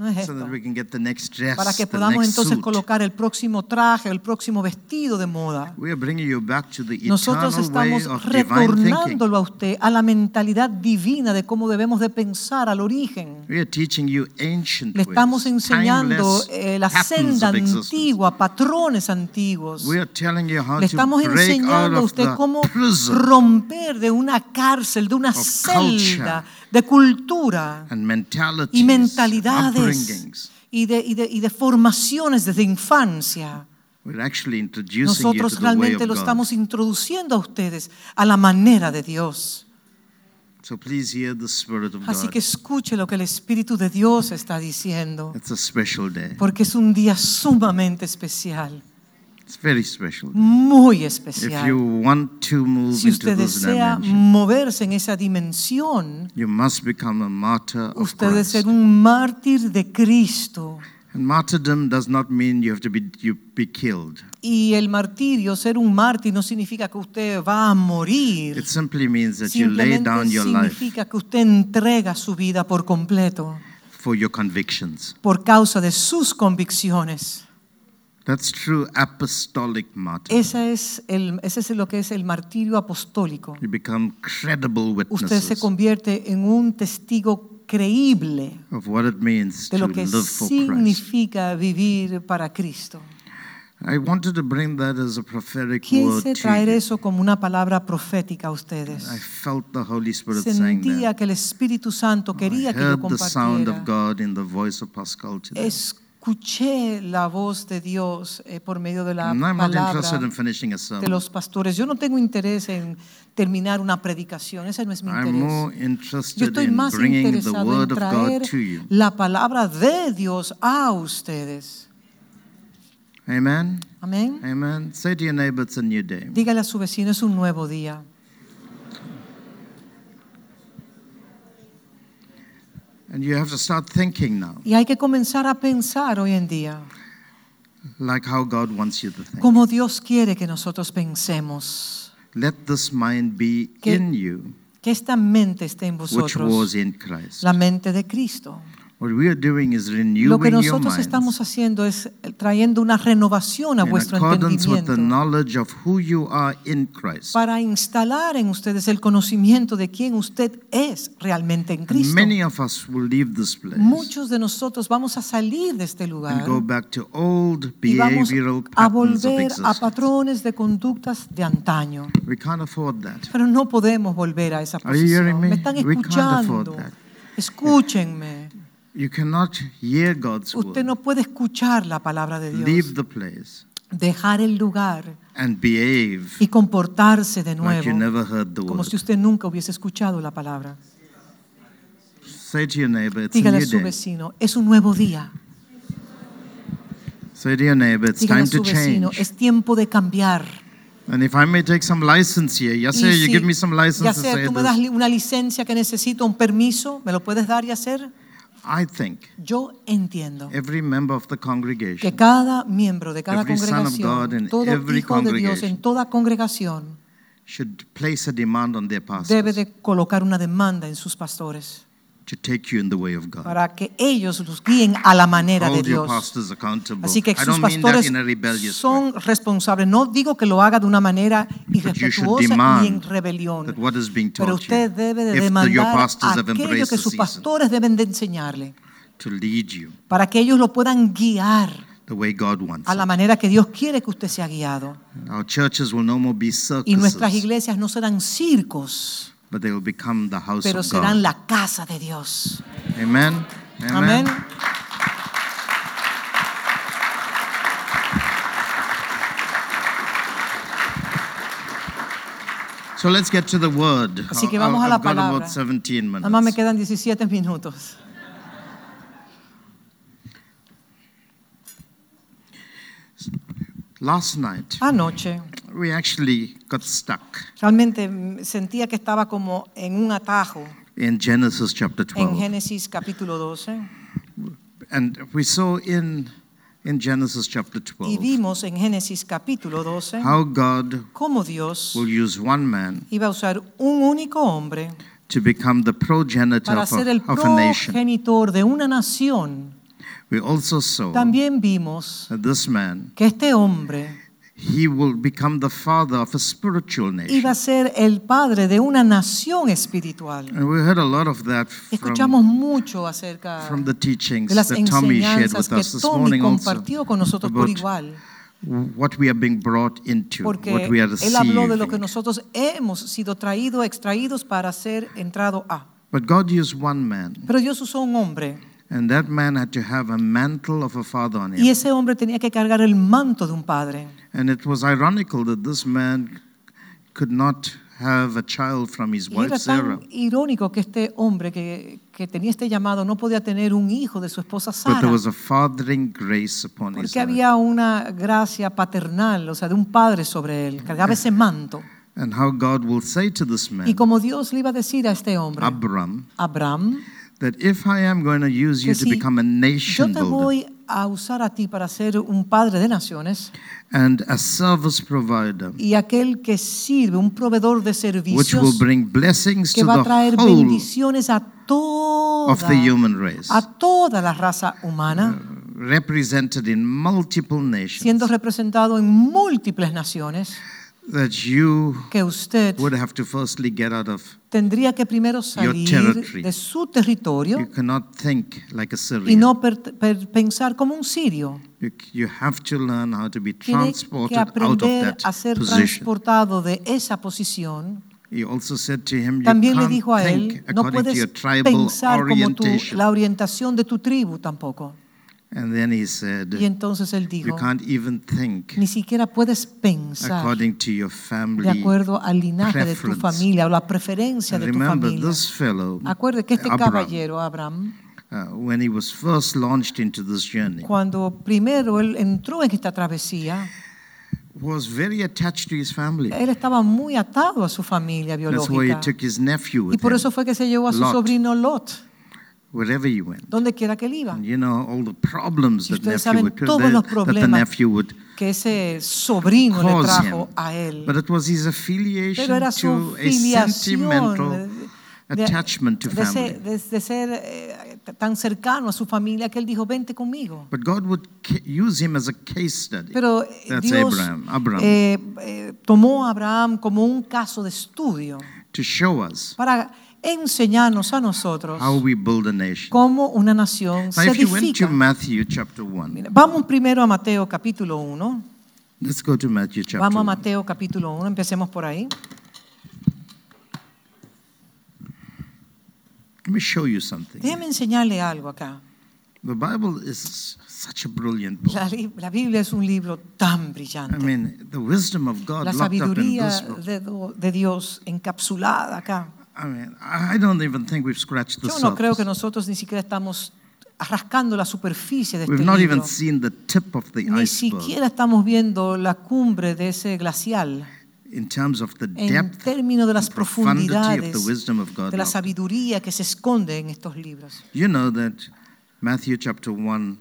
No es so esto. that we can get the next dress, Para que the podamos next entonces suit. colocar el próximo traje, el próximo vestido de moda. We are bringing you back to the Nosotros estamos retornándolo a usted a la mentalidad divina de cómo debemos de pensar al origen. We are teaching you ancient Le estamos enseñando eh, la senda antigua, patrones antiguos. Le estamos enseñando a usted cómo romper de una cárcel, de una celda culture de cultura y mentalidades y de, y de- y de formaciones desde infancia. We're actually introducing you Nosotros to the way realmente of lo estamos introduciendo a ustedes a la manera de Dios. So please hear the Spirit of Así God. que escuche lo que el Espíritu de Dios está diciendo, It's a special day. porque es un día sumamente especial, It's very special. muy If you especial. want to move Si into usted this desea moverse en esa dimensión, you must become a martyr of usted debe ser un mártir de Cristo. And martyrdom does not mean you have to be you be killed. Y el martirio, ser un mártir, no significa que usted va a morir. It simply means that you lay down your life significa que usted entrega su vida por completo for your convictions. por causa de sus convicciones. That's true apostolic. Esa es el, ese es lo que es el martirio apostólico. You become credible witnesses Usted se convierte en un testigo creíble of what it means de to lo que live for Christ. significa vivir para Cristo. I wanted to bring that as a prophetic word Quise to traer you. eso como una palabra profética a ustedes. I felt the Holy Spirit saying Sentía that. que el Espíritu Santo I quería que yo heard the sound of. God in the voice of Pascal today. Escuché la voz de Dios eh, por medio de la And I'm not interested palabra in finishing a de sermon. los pastores. Yo no tengo interés en terminar una predicación, ese no es mi I'm interés. Yo interested estoy in más bringing the interesado en word of God traer to you. la palabra de Dios a ustedes. Amen. Amén. Amen. Say to your neighbor, it's a new day. Dígale a su vecino, es un nuevo día. And you have to start thinking now, Y hay que comenzar a pensar hoy en día like how God wants you to think. como Dios quiere que nosotros pensemos. Let this mind be Que- in you, Que esta mente esté en which vosotros, was in Christ. la mente de Cristo. What we are doing is Lo que nosotros estamos haciendo es trayendo una renovación a vuestro entendimiento para instalar en ustedes el conocimiento de quién usted es realmente en Cristo. many of us will leave this place Muchos de nosotros vamos a salir de este lugar and go back to old y vamos a volver a patrones de conductas de antaño. We can't afford that. Pero no podemos volver a esa posición. me? Están We can't afford escuchando. that. Escúchenme. You cannot hear God's Usted word, no puede escuchar la palabra de leave Dios, the place, dejar el lugar and behave y comportarse de like you nuevo never heard the como si usted nunca hubiese escuchado la palabra. Say to your neighbor, it's a Dígale a new su day. vecino, es un nuevo día. Say to your neighbor, it's Dígale a time su to vecino, change. es tiempo de cambiar. And if I may take some license here, Yasser, you si- give me some license to Yasser, say tú me das this. una licencia que necesito, un permiso, ¿me lo puedes dar y hacer? I think Yo entiendo every member of the que congregation cada miembro de cada Every son of God congregación, in todo every hijo de Dios congregation en toda congregación, should place a demand on their debe pastors de colocar una demanda en sus pastores to take you in the way of God. para que ellos los guíen a la manera de Hold your Dios. pastors accountable. Así que I sus don't mean that pastores in a rebellious way. son responsables. No digo que lo haga de una manera irrespetuosa ni en rebelión. That what is being Pero usted debe de demandar aquello que sus pastores deben de enseñarle to lead you para que ellos lo puedan guiar the way God wants. a la manera que Dios quiere que usted sea guiado. Our churches will no more be Y nuestras circuses, iglesias no serán circos, but they will become the house pero of serán God. la casa de Dios. Amen. Amén. So let's get to the word. Así que vamos a la I've palabra. about 17 Nada más me quedan 17 minutos. Last night, Anoche we actually got stuck realmente sentía que estaba como en un atajo in Genesis chapter en 12. Génesis capítulo 12 And we saw in, in Genesis chapter y 12 vimos en Génesis capítulo 12 how God cómo Dios will use one man iba a usar un único hombre to become the progenitor para ser el progenitor de una nación. We also saw También vimos that this man, que este hombre he will become the father of a spiritual nation. iba a ser el padre de una nación espiritual. And we heard a lot of that Escuchamos from, mucho acerca from the teachings de las that Tommy shared with us this morning also con nosotros por igual, what we are being brought into, porque what we are él habló de lo que nosotros hemos sido traídos, extraídos para ser entrado a. But God used one man, Pero Dios usó un hombre and that man had to have a mantle of a father on him. y ese hombre tenía que cargar el manto de un padre. And it was ironical that this man could not have a child from his Y wife era Sarah, tan irónico que este hombre que, que tenía este llamado no podía tener un hijo de su esposa but there was a fathering grace upon his porque life. había una gracia paternal, o sea, de un padre sobre él, cargaba ese manto. And how God will say to this man, Y como Dios le iba a decir a este hombre, Abram, Abraham, that if I am going to use you que to become a yo nation te builder voy a usar a ti para ser un padre de naciones and a service provider, y aquel que sirve, un proveedor de which will servicios bring blessings que to va a the traer whole bendiciones a toda, of the human race, a toda la raza humana, represented in multiple nations, siendo representado en múltiples naciones, that you que usted would have to firstly get out of. tendría que primero salir de su territorio You cannot think like a y Syrian. no per- per- pensar como un sirio. You, you have to learn how to be Tiene transported que out of aprender that a ser position. transportado de esa posición. He also said to him, you También le dijo a él, no according to puedes your tribal pensar como tu, orientation. la orientación de tu tribu tampoco. And then he said, Y entonces él you dijo, can't even think ni siquiera puedes pensar according to your de family. acuerdo al linaje de tu familia o la preferencia And de tu remember, familia. this fellow, Acuerde que este Abraham, caballero, Abraham, uh, when he was first launched into this journey, cuando primero él entró en esta travesía, was very attached to his family. él estaba muy atado a su familia That's why he biológica. took his nephew Y por him, eso fue que se llevó a su Lot. sobrino Lot, wherever he went. donde quiera que él iba. And you know all the problems that, nephew would, that, the nephew would que ese sobrino le trajo him. a él. But it was his affiliation Pero era su to a sentimental de, attachment to de ser, family. de- de ser, eh, tan cercano a su familia que él dijo, vente conmigo. But God would use him as a case study. Pero eh, That's Dios Abraham. Abraham. eh, eh, tomó a Abraham como un caso de estudio to show us para enseñarnos a nosotros how we build a nation. cómo una nación Now, se if you went edifica. to Matthew chapter 1, Mira, Vamos primero a Mateo capítulo 1. let's go to Matthew chapter Vamos a 1. Mateo capítulo 1, empecemos por ahí. Let me show you something. Déjeme enseñarle algo acá. The Bible is such a brilliant book. La, li- la Biblia es un libro tan I brillante. mean, the wisdom of God La locked up in sabiduría this book. de, do- de Dios encapsulada acá. I mean, I don't even think we've scratched the Yo no creo que nosotros ni siquiera estamos rascando la superficie de este We've not even seen the tip of the Ni iceberg siquiera estamos viendo la cumbre de ese glacial in terms of the en depth términos de las and profundity of profundidades the wisdom of God. de la sabiduría que se esconde en estos libros. You know that Matthew chapter 1,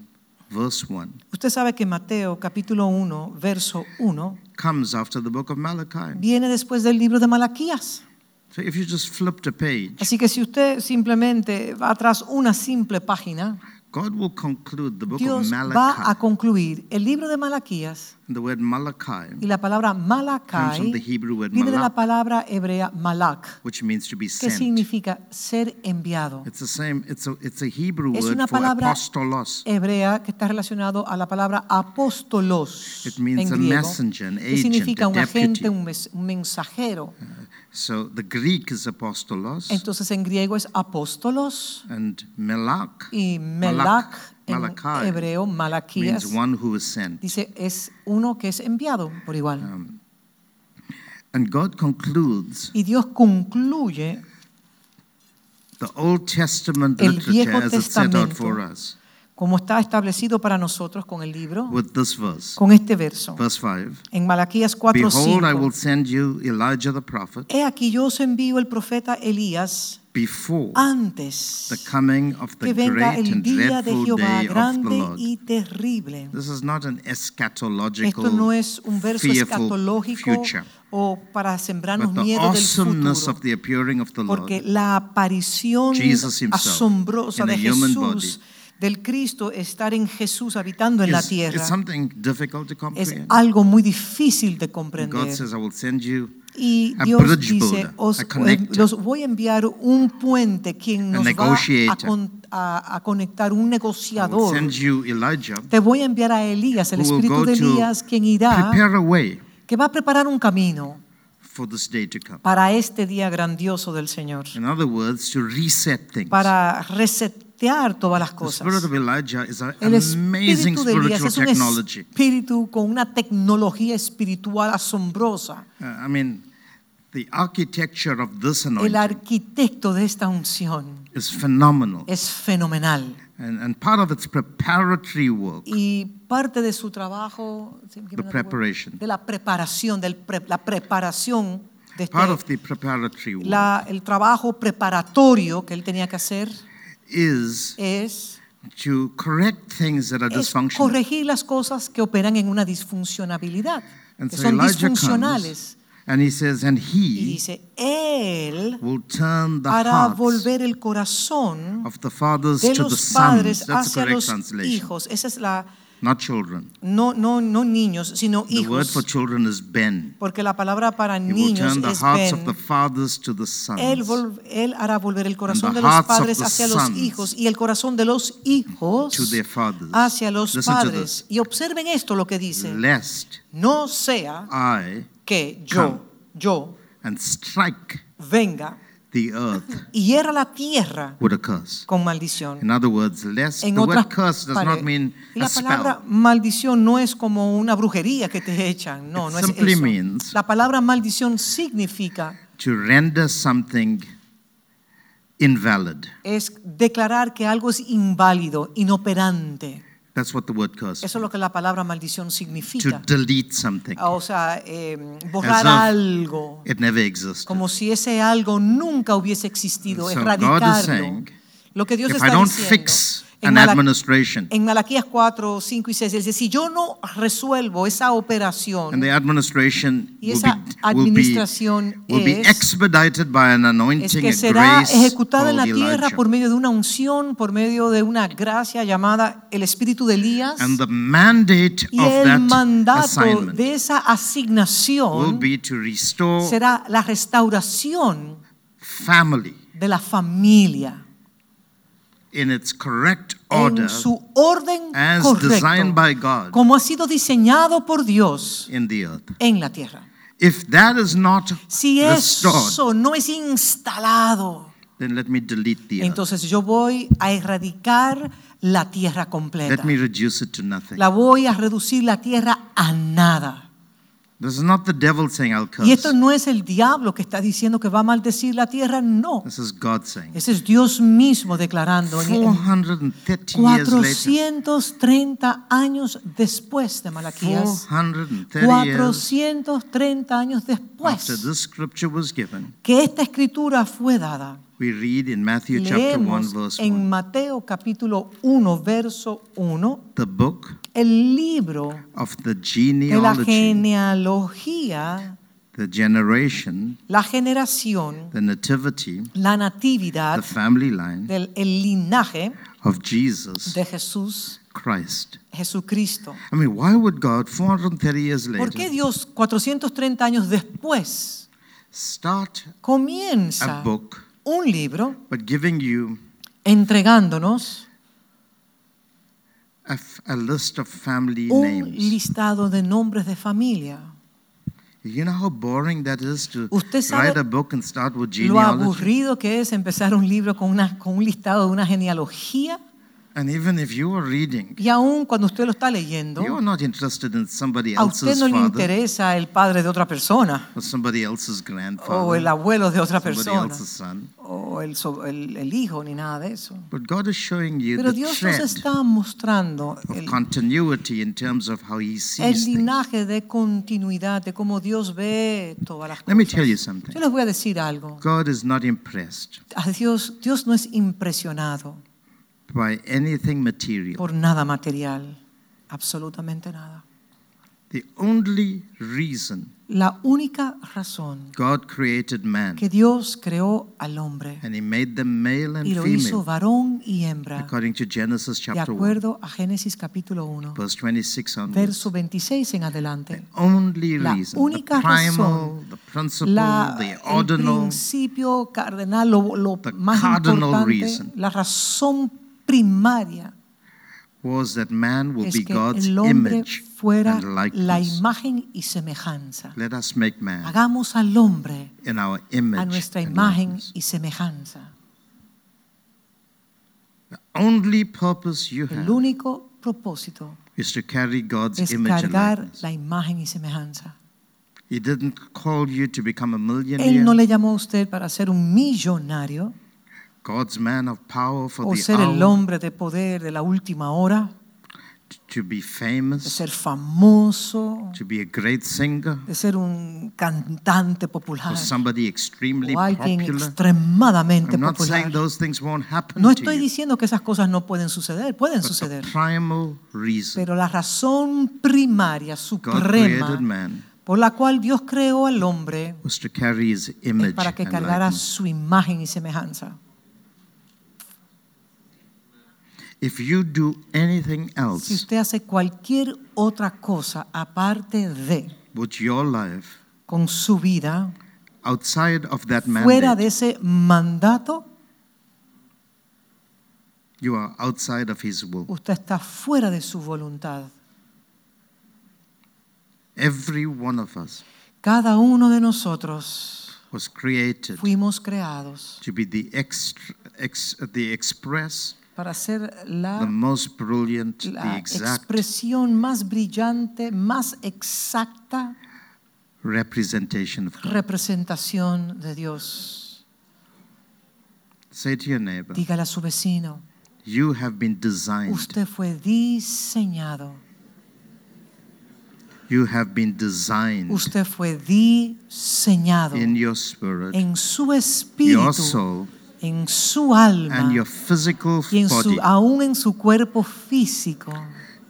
verse 1, Usted sabe que Mateo capítulo 1, verso 1, comes after the book of Malachi. viene después del libro de Malaquías. So if you just flip the page, Así que si usted simplemente va atrás una simple página, God will conclude the book Dios of va a Malachi. concluir el libro de Malaquías The word Malachi, y la palabra Comes Malachi from the Hebrew word viene de la malak. palabra hebrea malak, which means to be que sent. significa ser enviado. It's the same. It's a it's a Hebrew Es word una for palabra apostolos. hebrea que está relacionado a la palabra apóstolos It means en a griego, messenger, an que agent, significa a un deputy. agente, un, mes- un mensajero. So the Greek is apostolos, Entonces en griego es apóstolos and melak. y melak en Malachi hebreo, means one who is sent. dice es uno que es enviado por igual. Um, and God concludes Y Dios concluye the Old Testament literature as it's set out for us como está establecido para nosotros con el libro, with this verse, con este verso. verse five. En Malaquías 4, Behold, I will 5. send you Elijah the prophet He aquí yo os envío el profeta Elías before antes the coming of the que venga great el and día de dreadful Jehová day of the grande Lord. y terrible. This is not an eschatological, Esto no es un verso fearful escatológico future, o para sembrarnos but the miedo del awesomeness futuro. of the appearing of the Lord. Porque la aparición Jesus himself, asombrosa in a de human Jesús, del Cristo, estar en Jesús habitando en la tierra, is something difficult to es algo muy difícil de God comprender. says, I will send you Y Dios dice, os, los voy a enviar un puente quien nos va a, con- a- a conectar, un negociador. Te voy a enviar a Elías, el espíritu de Elías, quien irá, que va a preparar un camino for this day to come. para este día grandioso del Señor, In other todas las The cosas. spirit of Elijah is an El amazing espíritu de Elías es un technology. espíritu con una tecnología espiritual asombrosa. Uh, I mean, the architecture of this El arquitecto de esta unción is phenomenal. es fenomenal. And, and part of its preparatory work, Y parte de su trabajo, the preparation, de la preparación, de la preparación de este- part of the preparatory work la- el trabajo preparatorio que él tenía que hacer is es, to correct things that are es dysfunctional. corregir las cosas que operan en una disfuncionabilidad, And que so son Elijah disfuncionales. comes and he says, and Y he dice, él will turn the hará volver el corazón of the fathers de to the los sons. padres That's the hacia correct los translation, hijos. Esa es la, not children. no, no, no niños, sino The word hijos. for children is Ben. Porque la palabra para He will niños turn the es hearts of ben. the fathers to the sons. Él, vol- él hará volver el corazón de los padres hacia los hijos y el corazón de los hijos to their fathers. hacia los Listen to padres. Y observen esto lo que dice. Lest No sea I que yo, yo, and strike venga the earth y hiera la tierra with a curse. con maldición. In other words, lest En the otras word curse does not mean a la palabra spell. maldición no es como una brujería que te echan, no, It no es simply eso. means- La palabra maldición significa To render something invalid. es declarar que algo es inválido, inoperante. That's what the word curse Eso es lo que la palabra maldición To significa. delete something. Ah, O sea, eh, borrar algo, It never existed. como si ese algo nunca hubiese existido, So God is erradicarlo. saying, Lo que Dios if I está don't diciendo fix En an Malac- administration. En Malaquías 4, 5 y 6 dice, si yo no resuelvo esa operación, And the administration Y will esa be, will be, administración will be es- expedited by an es anointing, que a será ejecutada en la tierra Elijah. por medio de una unción, por medio de una gracia llamada el espíritu de Elías. And the mandate Y of el that mandato assignment de esa will asignación be to restore será la restauración family de la familia in its correct order en su orden as correcto, designed by God como ha sido diseñado por Dios in the earth. en la tierra. If that is not Si restored, eso no es instalado, then let me delete the earth. entonces yo voy a erradicar la tierra completa. Let me reduce it to nothing. La voy a reducir la tierra a nada. This is not the devil saying I'll Y esto curse. no es el diablo que está diciendo que va a maldecir la tierra, no. This is God saying. Ese es Dios mismo declarando. en- en 430 years later, 430 años después de Malaquías. 430 years 430 años after después this scripture was given, que esta escritura fue dada. we read in Matthew chapter 1, Leemos verse en 1, Mateo capítulo 1, verso 1, the book el libro of the de la genealogía, the generation, la generación, the nativity, la the natividad, family line del el linaje of Jesus de Jesús, Christ. Jesucristo. I mean, why would God, 430 years ¿Por qué later, Dios 430 años después start a comienza book un libro but giving you entregándonos a, a list of family un names? listado de nombres de familia? You know how boring that is to Usted sabe write a book and start with Lo genealogy? aburrido que es empezar un libro con, una, con un listado de una genealogía. And even if you are reading, Y aún cuando usted lo está leyendo, you are not interested in somebody a usted else's no le father interesa el padre de otra persona or somebody else's o el abuelo de otra somebody persona else's son. o el, so- el- el hijo ni nada de eso. But God is showing you Pero the Dios nos thread está mostrando of el, continuity in terms of how He el sees things. linaje de continuidad, de cómo Dios ve todas las Let me tell you cosas. something. Yo les voy a decir algo. God is not impressed A Dios, Dios no es impresionado by anything material. por nada material, absolutamente nada. The only reason La única razón God created man que Dios creó al hombre and He made them male and y lo hizo female, varón y hembra, according to Genesis de chapter 1, acuerdo a Génesis capítulo 1, verse 26 onwards. verso 26 en adelante. only La reason, the única primal, razón, the principal, La, the el ordinal, principio cardenal, lo, lo The más cardinal importante, reason. la razón primaria was that man will es be God's el hombre image fuera and la imagen y semejanza. Let us make man Hagamos al hombre in our image a nuestra and imagen likeness. y semejanza. The only purpose you El have único propósito is to carry God's es image and cargar likeness. la imagen y semejanza. He didn't call you to become a Él millionaire, no le llamó a usted para ser un millonario God's man of power for o the ser el hour, hombre de poder de la última hora, to be de famous, ser famoso, to be a great singer, de ser un cantante popular or somebody extremely o alguien popular. extremadamente I'm not saying popular. those things won't happen No to estoy you. diciendo que esas cosas no pueden suceder, pueden But the suceder. primal reason Pero la razón primaria, God suprema, man por la cual Dios creó al hombre, was to carry his es image para que cargara su imagen y semejanza. If you do anything Si else usted hace cualquier otra cosa aparte de with your life con su vida, outside of that fuera mandate, de ese mandato, you are outside of his will. usted está fuera de su voluntad. Every one of us Cada uno de nosotros was created fuimos creados to be the, extra, ex, the express, para ser the la, most brilliant, the la expresión más brillante, más exacta representation of God. representación de Dios. Say to your neighbor, Dígale a su vecino, you have been designed. usted fue diseñado, You have been designed usted fue diseñado in your spirit, en su your espíritu, soul, en su alma and your physical y en su, body aún en su cuerpo físico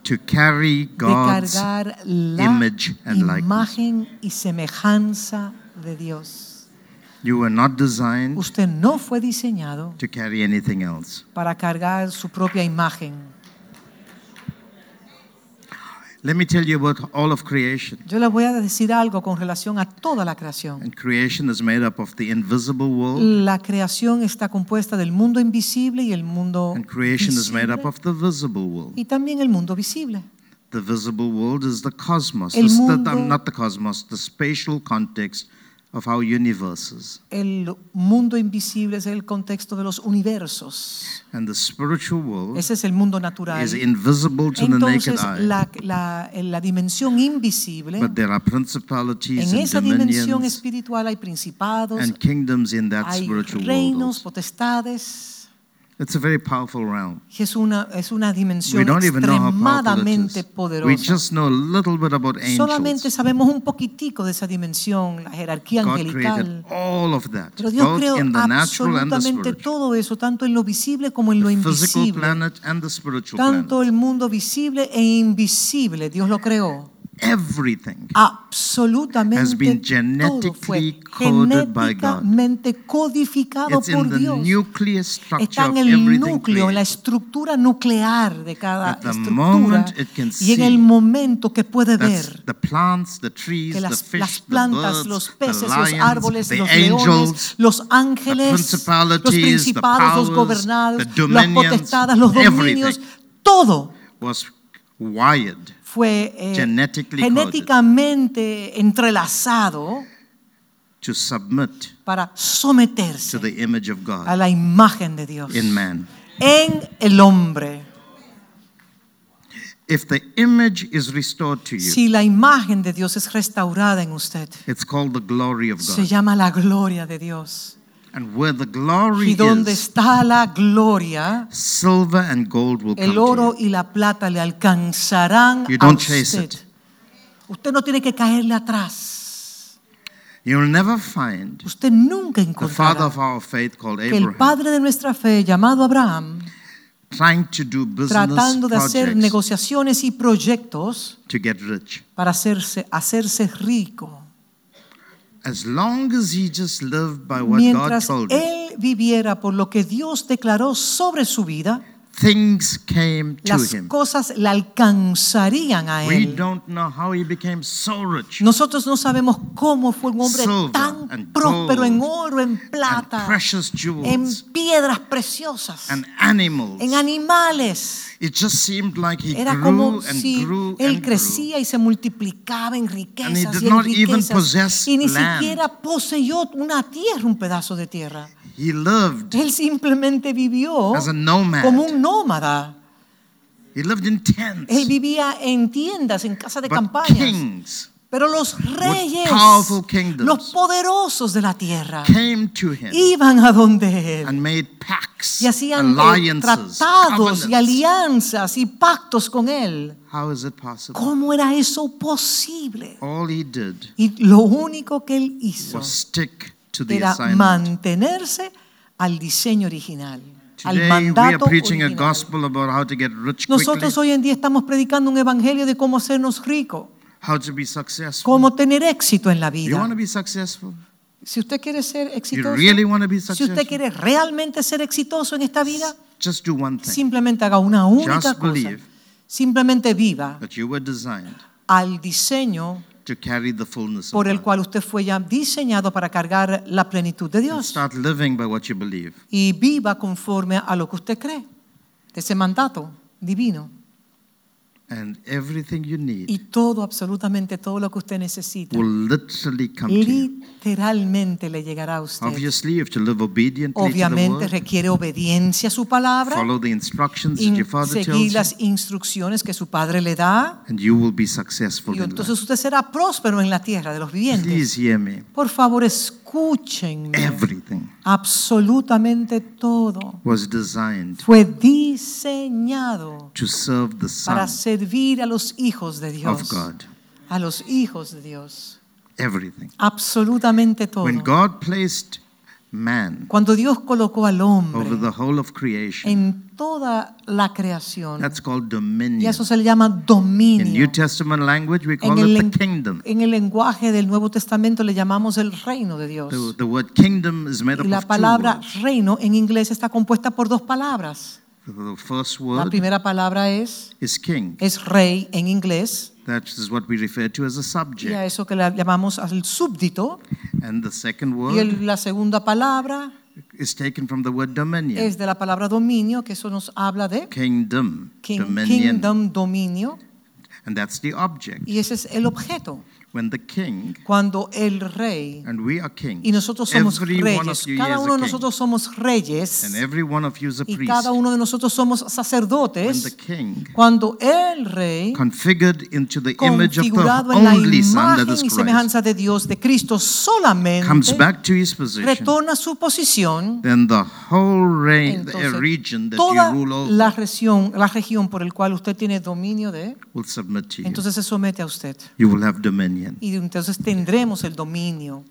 to carry de God's cargar la image and likeness. imagen y semejanza de Dios. You were not designed Usted no fue diseñado to carry anything else. para cargar su propia imagen. Let me tell you about all of creation. Yo le voy a decir algo con relación a toda la creación. And creation is made up of the invisible world, La creación está compuesta del mundo invisible y el mundo and creation is made up visible, of the visible world. y también el mundo visible. The visible world is the cosmos, El the- not the cosmos, the spatial context of our universes. El mundo invisible es el contexto de los universos. And the spiritual world Ese es el mundo natural. is invisible to the naked Entonces, eye. la, la- la dimensión invisible, But there are principalities en and esa dimensión dominions espiritual hay principados, and kingdoms in that hay spiritual world. reinos, also. potestades. It's a very powerful realm. Es una, es una We dimensión extremadamente is. We poderosa. just know a little bit about Solamente angels. sabemos un poquitico de esa dimensión, la jerarquía God created angelical. all of that, Pero Dios creó in the natural and the absolutamente spiritual. todo eso, tanto en lo visible como en lo invisible. planet and the spiritual Tanto el mundo visible e invisible, Dios lo creó. Everything Absolutamente has been genetically coded by God. codificado It's por in the Dios. nuclear structure Está en el núcleo, en la estructura nuclear de cada At the estructura. moment it can Y en el momento que puede ver the plants, the trees, que the las, fish, las the plantas, birds, los the peces, los lions, árboles, the los angels, leones, los ángeles, los principalities, the principados, los gobernados, the las dominions, potestades, los dominios, everything. todo was wired fue eh, genéticamente entrelazado to submit para to someterse the image of a God la imagen de Dios in man. en el hombre. If the image is restored to you, Si la imagen de Dios es restaurada en usted, it's called the glory of se God. llama la gloria de Dios. And where the glory Y donde is, está la gloria, silver and gold will come el to oro you. y la plata le alcanzarán You a don't chase usted. it. Usted no tiene que caerle atrás. You'll never find Usted nunca the father encontrará of our faith called que el padre de nuestra fe, llamado Abraham, trying to do business tratando de hacer negociaciones y proyectos to get rich. para hacerse, hacerse rico. As long as he just lived by what God told him, él viviera por lo que Dios declaró sobre su vida, things came to las him. cosas le alcanzarían a We él. don't know how he became so rich Nosotros no sabemos cómo fue un hombre Silver tan and próspero en gold oro, en and plata, precious en jewels piedras preciosas, and animals. en animales. It just seemed like he Era como grew and si grew él and grew. crecía y se multiplicaba en riquezas did y en not even riquezas possess y ni land. siquiera poseyó una tierra, un pedazo de tierra. He lived Él simplemente vivió as a nomad. como un nómada. He lived in tents. Él vivía en tiendas, en casas de But kings Pero los reyes, los poderosos de la tierra, came to him iban a donde él and made pacts, y hacían eh, tratados y alianzas y pactos con él. How is it possible? ¿Cómo era eso posible? All he did Y lo único que él hizo was stick to the era assignment. mantenerse al diseño original, al Today we are mandato preaching a original. gospel about how to get rich Nosotros hoy en día estamos predicando un evangelio de cómo hacernos ricos, how to be successful. cómo tener éxito en la vida. Si usted quiere ser exitoso, si usted quiere realmente ser exitoso en esta vida, Just do one thing. simplemente haga una única cosa. Simplemente viva That you were designed al diseño to carry the fullness por el God. cual usted fue ya diseñado para cargar la plenitud de And Dios. start living by what you believe. Y viva conforme a lo que usted cree, de ese mandato divino. And everything you need Y todo, absolutamente todo lo que usted necesita, will literally come to you. literalmente le llegará a usted. Obviously, you have to live obediently to the Obviamente word. requiere obediencia a su palabra, Follow the instructions that your father tells seguir you. las instrucciones que su padre le da, And you will be successful y in entonces life. usted será próspero en la tierra de los vivientes. Please hear me. Por favor, escúchenme. Everything Absolutamente todo was designed fue diseñado to serve the para Son servir a los hijos de of Dios. God. A los hijos de Dios. Everything. Absolutamente todo. When God placed man Cuando Dios colocó al over hombre the whole of creation, en toda la creación, that's called y dominion. eso se le llama In New dominio. Testament language, we call En el, it len- the kingdom. en el lenguaje del Nuevo Testamento le llamamos el reino de Dios. The, the word kingdom is made Y up la of two palabra words. reino en inglés está compuesta por dos palabras. The first La word primera palabra es, is king. es rey en inglés, That is what we refer to as a y a subject. eso que le llamamos al súbdito. And the second Y word el- la segunda palabra is taken from the word dominion. es de la palabra dominio, que eso nos habla de Kingdom, king- dominion. kingdom, dominio, And that's the object. y ese es el objeto. When the king, Cuando el rey, and we are kings, y nosotros somos every one of reyes, you cada is uno a de nosotros somos reyes, And every one of you is a y priest. cada uno de nosotros somos When the sacerdotes, king, cuando el rey configured into the image of the configurado en la only Son, that y semejanza de Dios, de Cristo comes solamente, back to his position, retorna a su posición, then the whole reign, the entonces region that toda you rule over la región, la región por el cual usted tiene dominio de, will submit. Entonces se somete a usted. You will have dominion. Y entonces tendremos el dominio.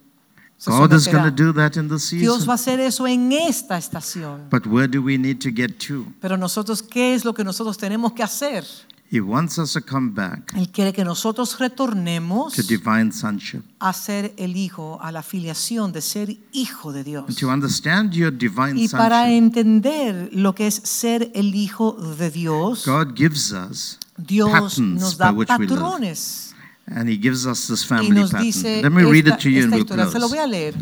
God is going to do that in the Dios va season. a hacer eso en esta estación. But where do we need to get to? Pero nosotros, ¿qué es lo que nosotros tenemos que hacer? He wants us to come back Él quiere que nosotros retornemos to divine sonship. a ser el hijo, a la filiación de ser hijo de Dios. And to understand your divine Y para sonship, entender lo que es ser el hijo de Dios, God gives us Dios patterns nos by da which we live. patrones And he gives us this family pattern. Let me read it to you and we'll historia. Se lo voy a leer.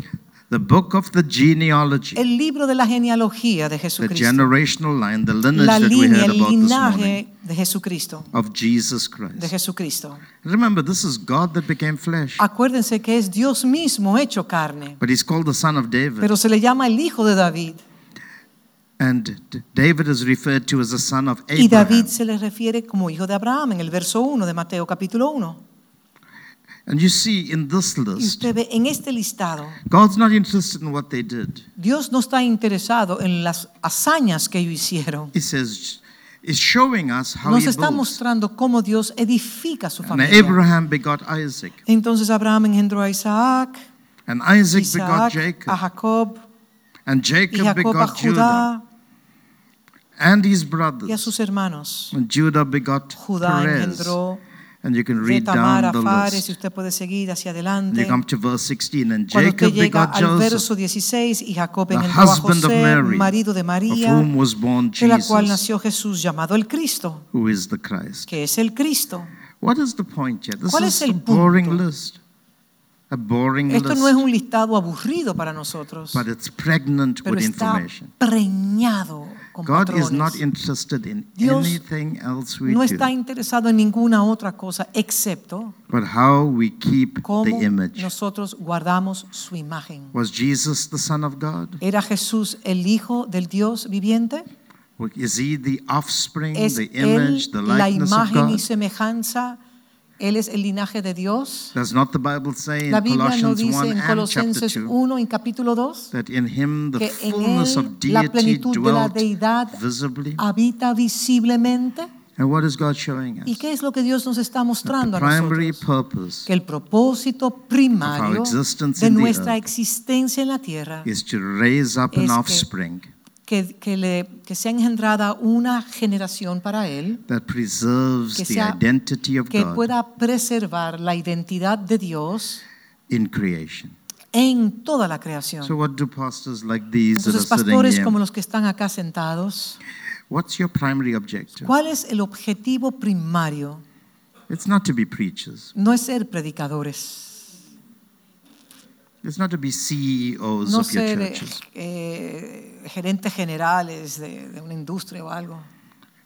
The book of the genealogy, El libro de la genealogía de the Jesucristo. generational line, the lineage La that we heard about this morning de Jesucristo. of Jesus De Christ. Jesucristo. Remember, this is God that became flesh, Acuérdense que es Dios mismo hecho carne, but he's called the son of David. pero se le llama el hijo de David. And David is referred to as the son of Y David Abraham. se le refiere como hijo de Abraham en el verso 1 de Mateo capítulo 1. And you see in this Y list, usted ve en este listado, God's not interested in what they did. Dios no está interesado en las hazañas que ellos hicieron. He says, is showing us how Nos he está builds. mostrando cómo Dios edifica su And familia. Abraham begot Isaac, Entonces Abraham engendró a Isaac, and Isaac begot Jacob, a Jacob, and y Jacob Jacob a begot Judah Judá and his y a brothers. sus hermanos. And Judah begot Judá Perez. engendró And you can read down the Fares, y usted puede seguir hacia adelante. you come to verse 16, and Cuando usted Jacob llega begot al Joseph, verso 16, y Jacob the engendró a of José, Mary, marido de of María, whom was born de la cual Jesus, nació Jesús, llamado el Cristo, who is the Christ. que es el Cristo. What is the point here? This ¿Cuál is es el a boring punto? list. A boring Esto list. no es un listado aburrido para nosotros, but it's pregnant pero with está information. preñado con God is not patrones. interested in Dios anything else we No do, está interesado en ninguna otra cosa excepto but how we keep cómo the image. nosotros guardamos su imagen. Was Jesus the Son of God? ¿Era Jesús el Hijo del Dios viviente? Is he the offspring, ¿Es the Él image, the la likeness of imagen y semejanza? ¿Él es el linaje de Dios? Does not the Bible say in La Biblia no Colossians dice 1 en and chapter Colosenses 2 1 en capítulo 2 that in him the que en fullness of él la deity plenitud de la dwelt deidad visibly? habita visiblemente. And what is God showing ¿Y us? qué es lo que Dios nos está mostrando the a primary nosotros? purpose Que el propósito primario existence de in the nuestra earth existencia en la tierra is to raise up Es an que- offspring que, que, le, que sea engendrada una generación para Él that preserves que the identity of que God pueda preservar la identidad de Dios in creation. en toda la creación. So what do pastors like these that are Entonces, sitting pastores como los que están acá sentados, What's your primary objective? ¿cuál es el objetivo primario? It's not to be preachers. No es ser predicadores, It's not to be CEOs no of your ser churches. eh, gerentes generales de, de una industria o algo,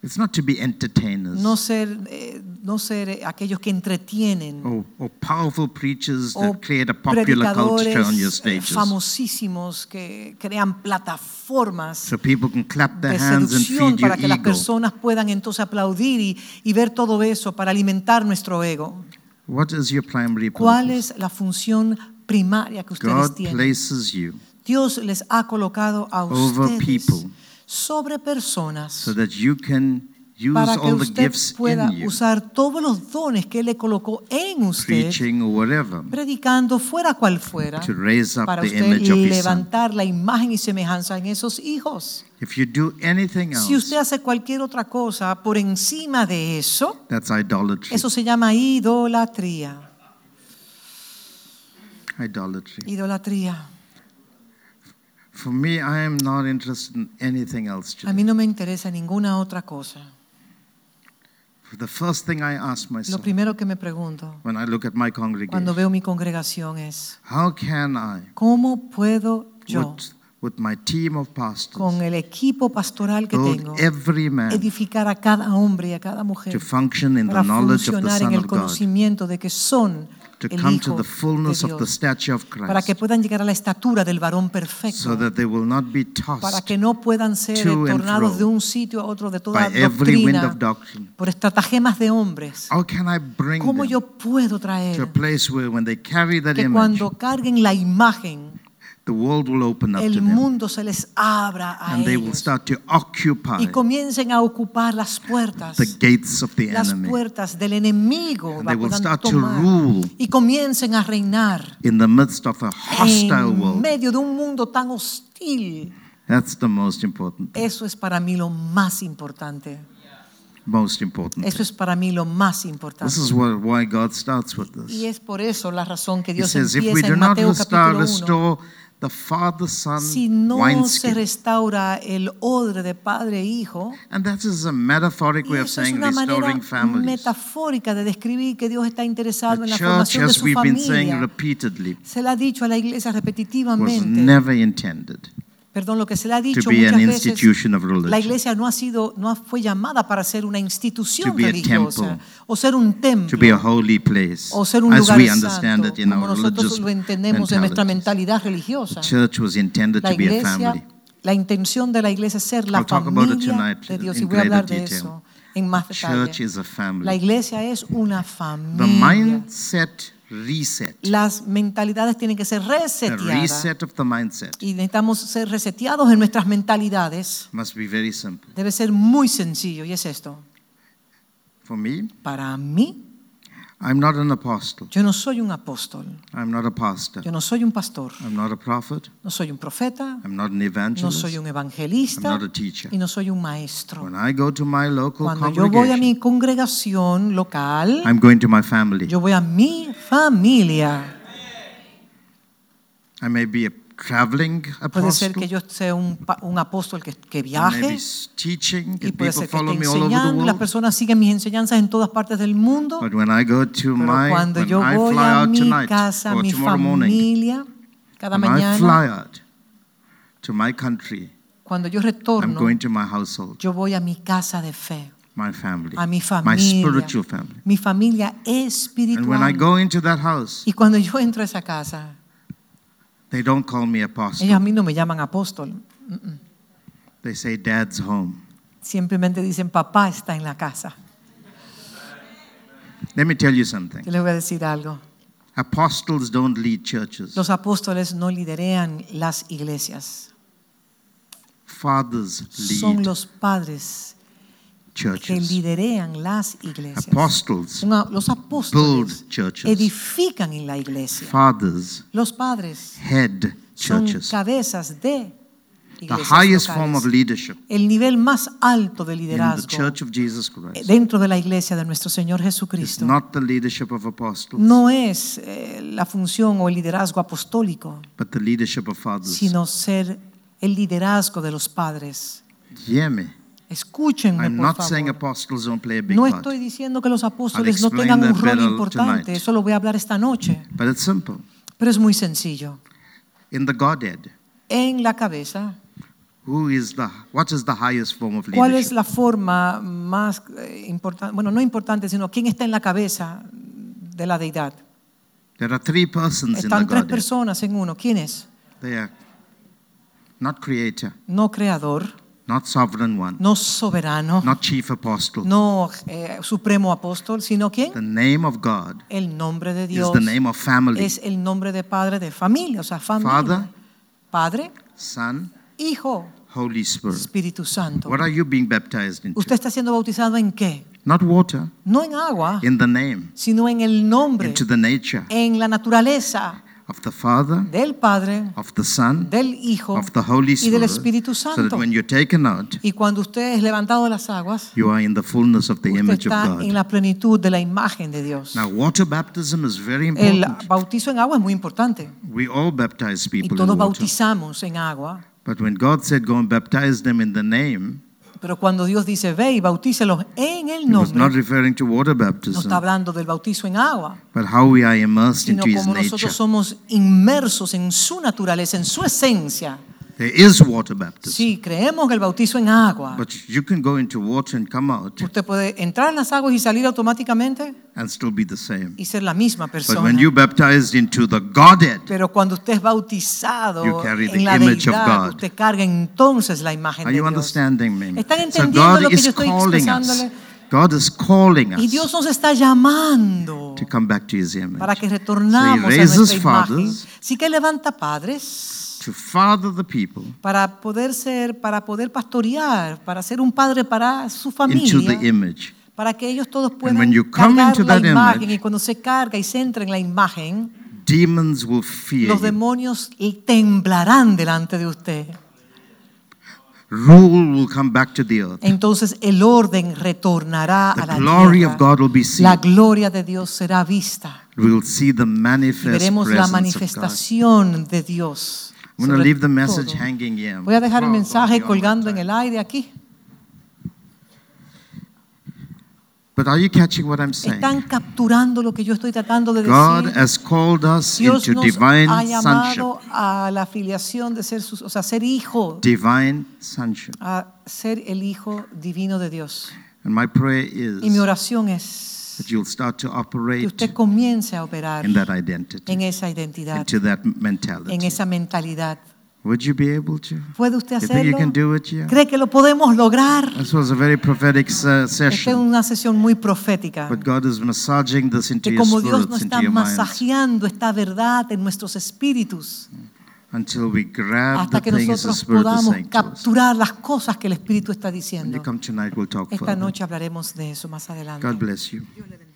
It's not to be entertainers no ser, eh, no ser aquellos que entretienen or, or powerful preachers that create a popular culture on your eh, stages. famosísimos que crean plataformas So people can clap their de hands and seducción feed para que las ego. personas puedan entonces aplaudir y, y ver todo eso para alimentar nuestro ego. What is your primary ¿Cuál es la función primaria que ustedes God tienen? places you Dios les ha colocado a over ustedes people sobre personas so that you can use para que all the usted gifts pueda in you, usar todos los dones que le colocó en usted, preaching or whatever, predicando fuera cual fuera, to raise up para the usted image of His Son. levantar la imagen y semejanza en esos hijos. If you do anything Si usted else, hace cualquier otra cosa por encima de eso, that's idolatry. eso se llama idolatría. Idolatry. Idolatría. For me, I am not interested in anything else A mí today. no me interesa ninguna otra cosa. The first thing I ask Lo myself primero que me pregunto when I look at my cuando congregation, veo mi congregación es, how can I, ¿cómo puedo yo, with, with my team of pastors, con el equipo pastoral que tengo, every man edificar a cada hombre y a cada mujer to function in the para knowledge of the funcionar en Son el of God, conocimiento de que son to el come Hijo to the de fullness of the stature of para que Christ, puedan llegar a la estatura del varón so perfecto, that they will not be para tossed que no puedan ser to tornados de un sitio a otro de toda by every wind doctrina of doctrine. por estratagemas de hombres. How can I bring ¿Cómo them yo puedo to a traer place where when they carry that que image, cuando carguen la imagen, the world will open up to el them mundo se les abra a and they will ellos start to occupy y comiencen a ocupar las puertas, the gates of the las enemy puertas del enemigo, And they will start to rule y comiencen a reinar in the midst of a hostile en world. medio de un mundo tan hostil. That's the most important, thing. Eso es para mí lo más importante. most important. Eso es para mí lo más importante. This is why God starts with Y this. es por eso la razón que Dios says, empieza en Mateo capítulo 1. The Father, Son, Si no se restaura el odre de padre e hijo, And that is a metaphoric way of eso es saying una restoring families. metafórica de describir que Dios está interesado The en la church, formación de su we've been saying familia. repeatedly, Se le ha dicho a la iglesia was never intended perdón, lo que se le ha to dicho muchas veces, la iglesia no ha sido, no fue llamada para ser una institución religiosa temple. o ser un templo place, o ser un as lugar we understand santo, it in como our nosotros religious lo entendemos en nuestra mentalidad religiosa. Church was intended La to be a iglesia, family. la intención de la iglesia es ser la familia tonight de Dios y voy a hablar de eso en más detalle. Church is a La family. iglesia es una familia. Reset, Las mentalidades tienen que ser the reseteadas reset of the mindset y necesitamos ser reseteados en nuestras mentalidades. must be very simple. Debe ser muy sencillo y es esto. For me, Para mí, I'm not an apostle. yo no soy un apóstol, I'm not a pastor. yo no soy un pastor, I'm not a prophet. no soy un profeta, I'm not an evangelist. no soy un evangelista. I'm not a teacher. y no soy un maestro. When I go to my local Cuando yo voy a mi congregación local, I'm going to my family. yo voy a mi familia. I may be a traveling Puede ser apostle. que yo sea un, apóstol que, viaje teaching, y puede ser que esté enseñando. Las personas siguen mis enseñanzas en todas partes del mundo. But when I go to Pero my, cuando when yo I voy fly a out mi tonight casa, mi morning, familia, cada when I mañana, fly out to my country, cuando yo I'm retorno, going to my household, yo voy a mi casa de fe, my family, a mi my familia, spiritual family. mi familia And when I espiritual. go into that house, Y cuando yo entro a esa casa, they don't call me ellos a apostle. mí no me llaman apóstol, They say, Dad's home. simplemente dicen, papá está en la casa. Let me tell you something. Yo les voy a decir algo. Apostles don't lead churches. Los apóstoles no liderean las iglesias, Fathers son lead los padres que liderean las iglesias. Apostles Los apóstoles build churches. edifican en la iglesia. Fathers Los padres head son churches. cabezas de The highest form of leadership El nivel más alto de liderazgo church of Jesus Christ dentro de la iglesia de nuestro Señor is Jesucristo not the leadership of apostles, no es eh, la función o el liderazgo apostólico, but the leadership of fathers. sino ser el liderazgo de los padres. Hear me. Escúchenme, I'm por not saying favor. apostles don't play a big No part, estoy diciendo que los apóstoles no tengan un rol importante, tonight. eso lo voy a hablar esta noche, but it's simple. pero es muy sencillo. In the Godhead, En la cabeza, who is the what is the highest form of ¿cuál es leadership? la forma más importante? Bueno, no importante, sino quién está en la cabeza de la deidad. There are three persons in the Están tres Godhead. personas en uno. ¿Quién es? They are not creator, No creador, not sovereign one, no soberano, not chief apostle. no eh, supremo apóstol, sino quién? The name of God El nombre de is Dios the name of family. es el nombre de padre de familia, o sea, familia. Father, Padre, Son, Hijo, Holy Spirit. Espíritu Santo. What are you being baptized into? ¿Usted está siendo bautizado en qué? Not water, No en agua, in the name, sino en el nombre, into the nature en la naturaleza of the Father, del Padre, of the Son, del Hijo of the Holy y del Spirit, Espíritu so that when you're taken out, Y cuando usted es levantado de las aguas, you are in the fullness of the usted image of está en la plenitud de la imagen de Dios. Now, water baptism is very important. El bautizo en agua es muy importante We all baptize y people in todos water. bautizamos en agua. But when God said, Go and baptize them in the name, Pero cuando Dios dice, ve y bautícelos en el was not nombre, referring to water no baptism, está hablando del bautizo en agua, but how we are immersed sino into His como nature. nosotros somos inmersos en su naturaleza, en su esencia. There is water baptism, Sí, creemos que el bautizo en agua. but you can go into water and come out Usted puede entrar en las aguas y salir automáticamente and still be the same. y ser la misma persona. But when you baptized into the Godhead, Pero cuando usted es bautizado You carry the en la image of God. usted carga entonces la imagen are de you Dios. understanding me? ¿Están So entendiendo lo que is yo estoy calling us. God is calling us Y Dios nos está llamando to come back to His image. para que So retornamos He a nuestra imagen. fathers Sí que levanta padres to father the people para poder ser, para poder pastorear, para ser un padre para su into familia, the image. para que ellos todos puedan when you come cargar into la that imagen image, y cuando se carga y se entra en la imagen, Demons will fear los you. demonios temblarán delante de usted. Rule will come back to the earth. Entonces el orden retornará The a la glory tierra. of God will be seen. La gloria de Dios será vista. We will see the Y manifest veremos la presence of God. manifestación de Dios. I'm going to sobre leave the message todo. hanging here. Voy a dejar el mensaje beyond my colgando en time. el aire aquí. But are you catching what I'm saying? Están capturando lo que yo estoy tratando de God decir. has called us Dios into nos divine ha sonship. llamado a la afiliación de ser sus, o sea, ser hijo, Divine sonship. a ser el hijo divino de Dios. And my prayer Y mi is oración es that you'll start to que operate usted comience a operar in that identity, en esa identidad, into that en mentality. esa mentalidad. Would you be able to? ¿Puede usted You think you hacerlo? can do it here? ¿Cree que lo podemos lograr? This was a very prophetic uh, Esta es session. una sesión muy profética. But God is massaging this into Que your como Dios nos está masajeando esta verdad en nuestros espíritus until we grab hasta the que things the nosotros Spirit podamos capturar las cosas que el Espíritu está diciendo. tonight, we'll Esta further. noche hablaremos de eso más adelante. God bless you. Dios le bendiga.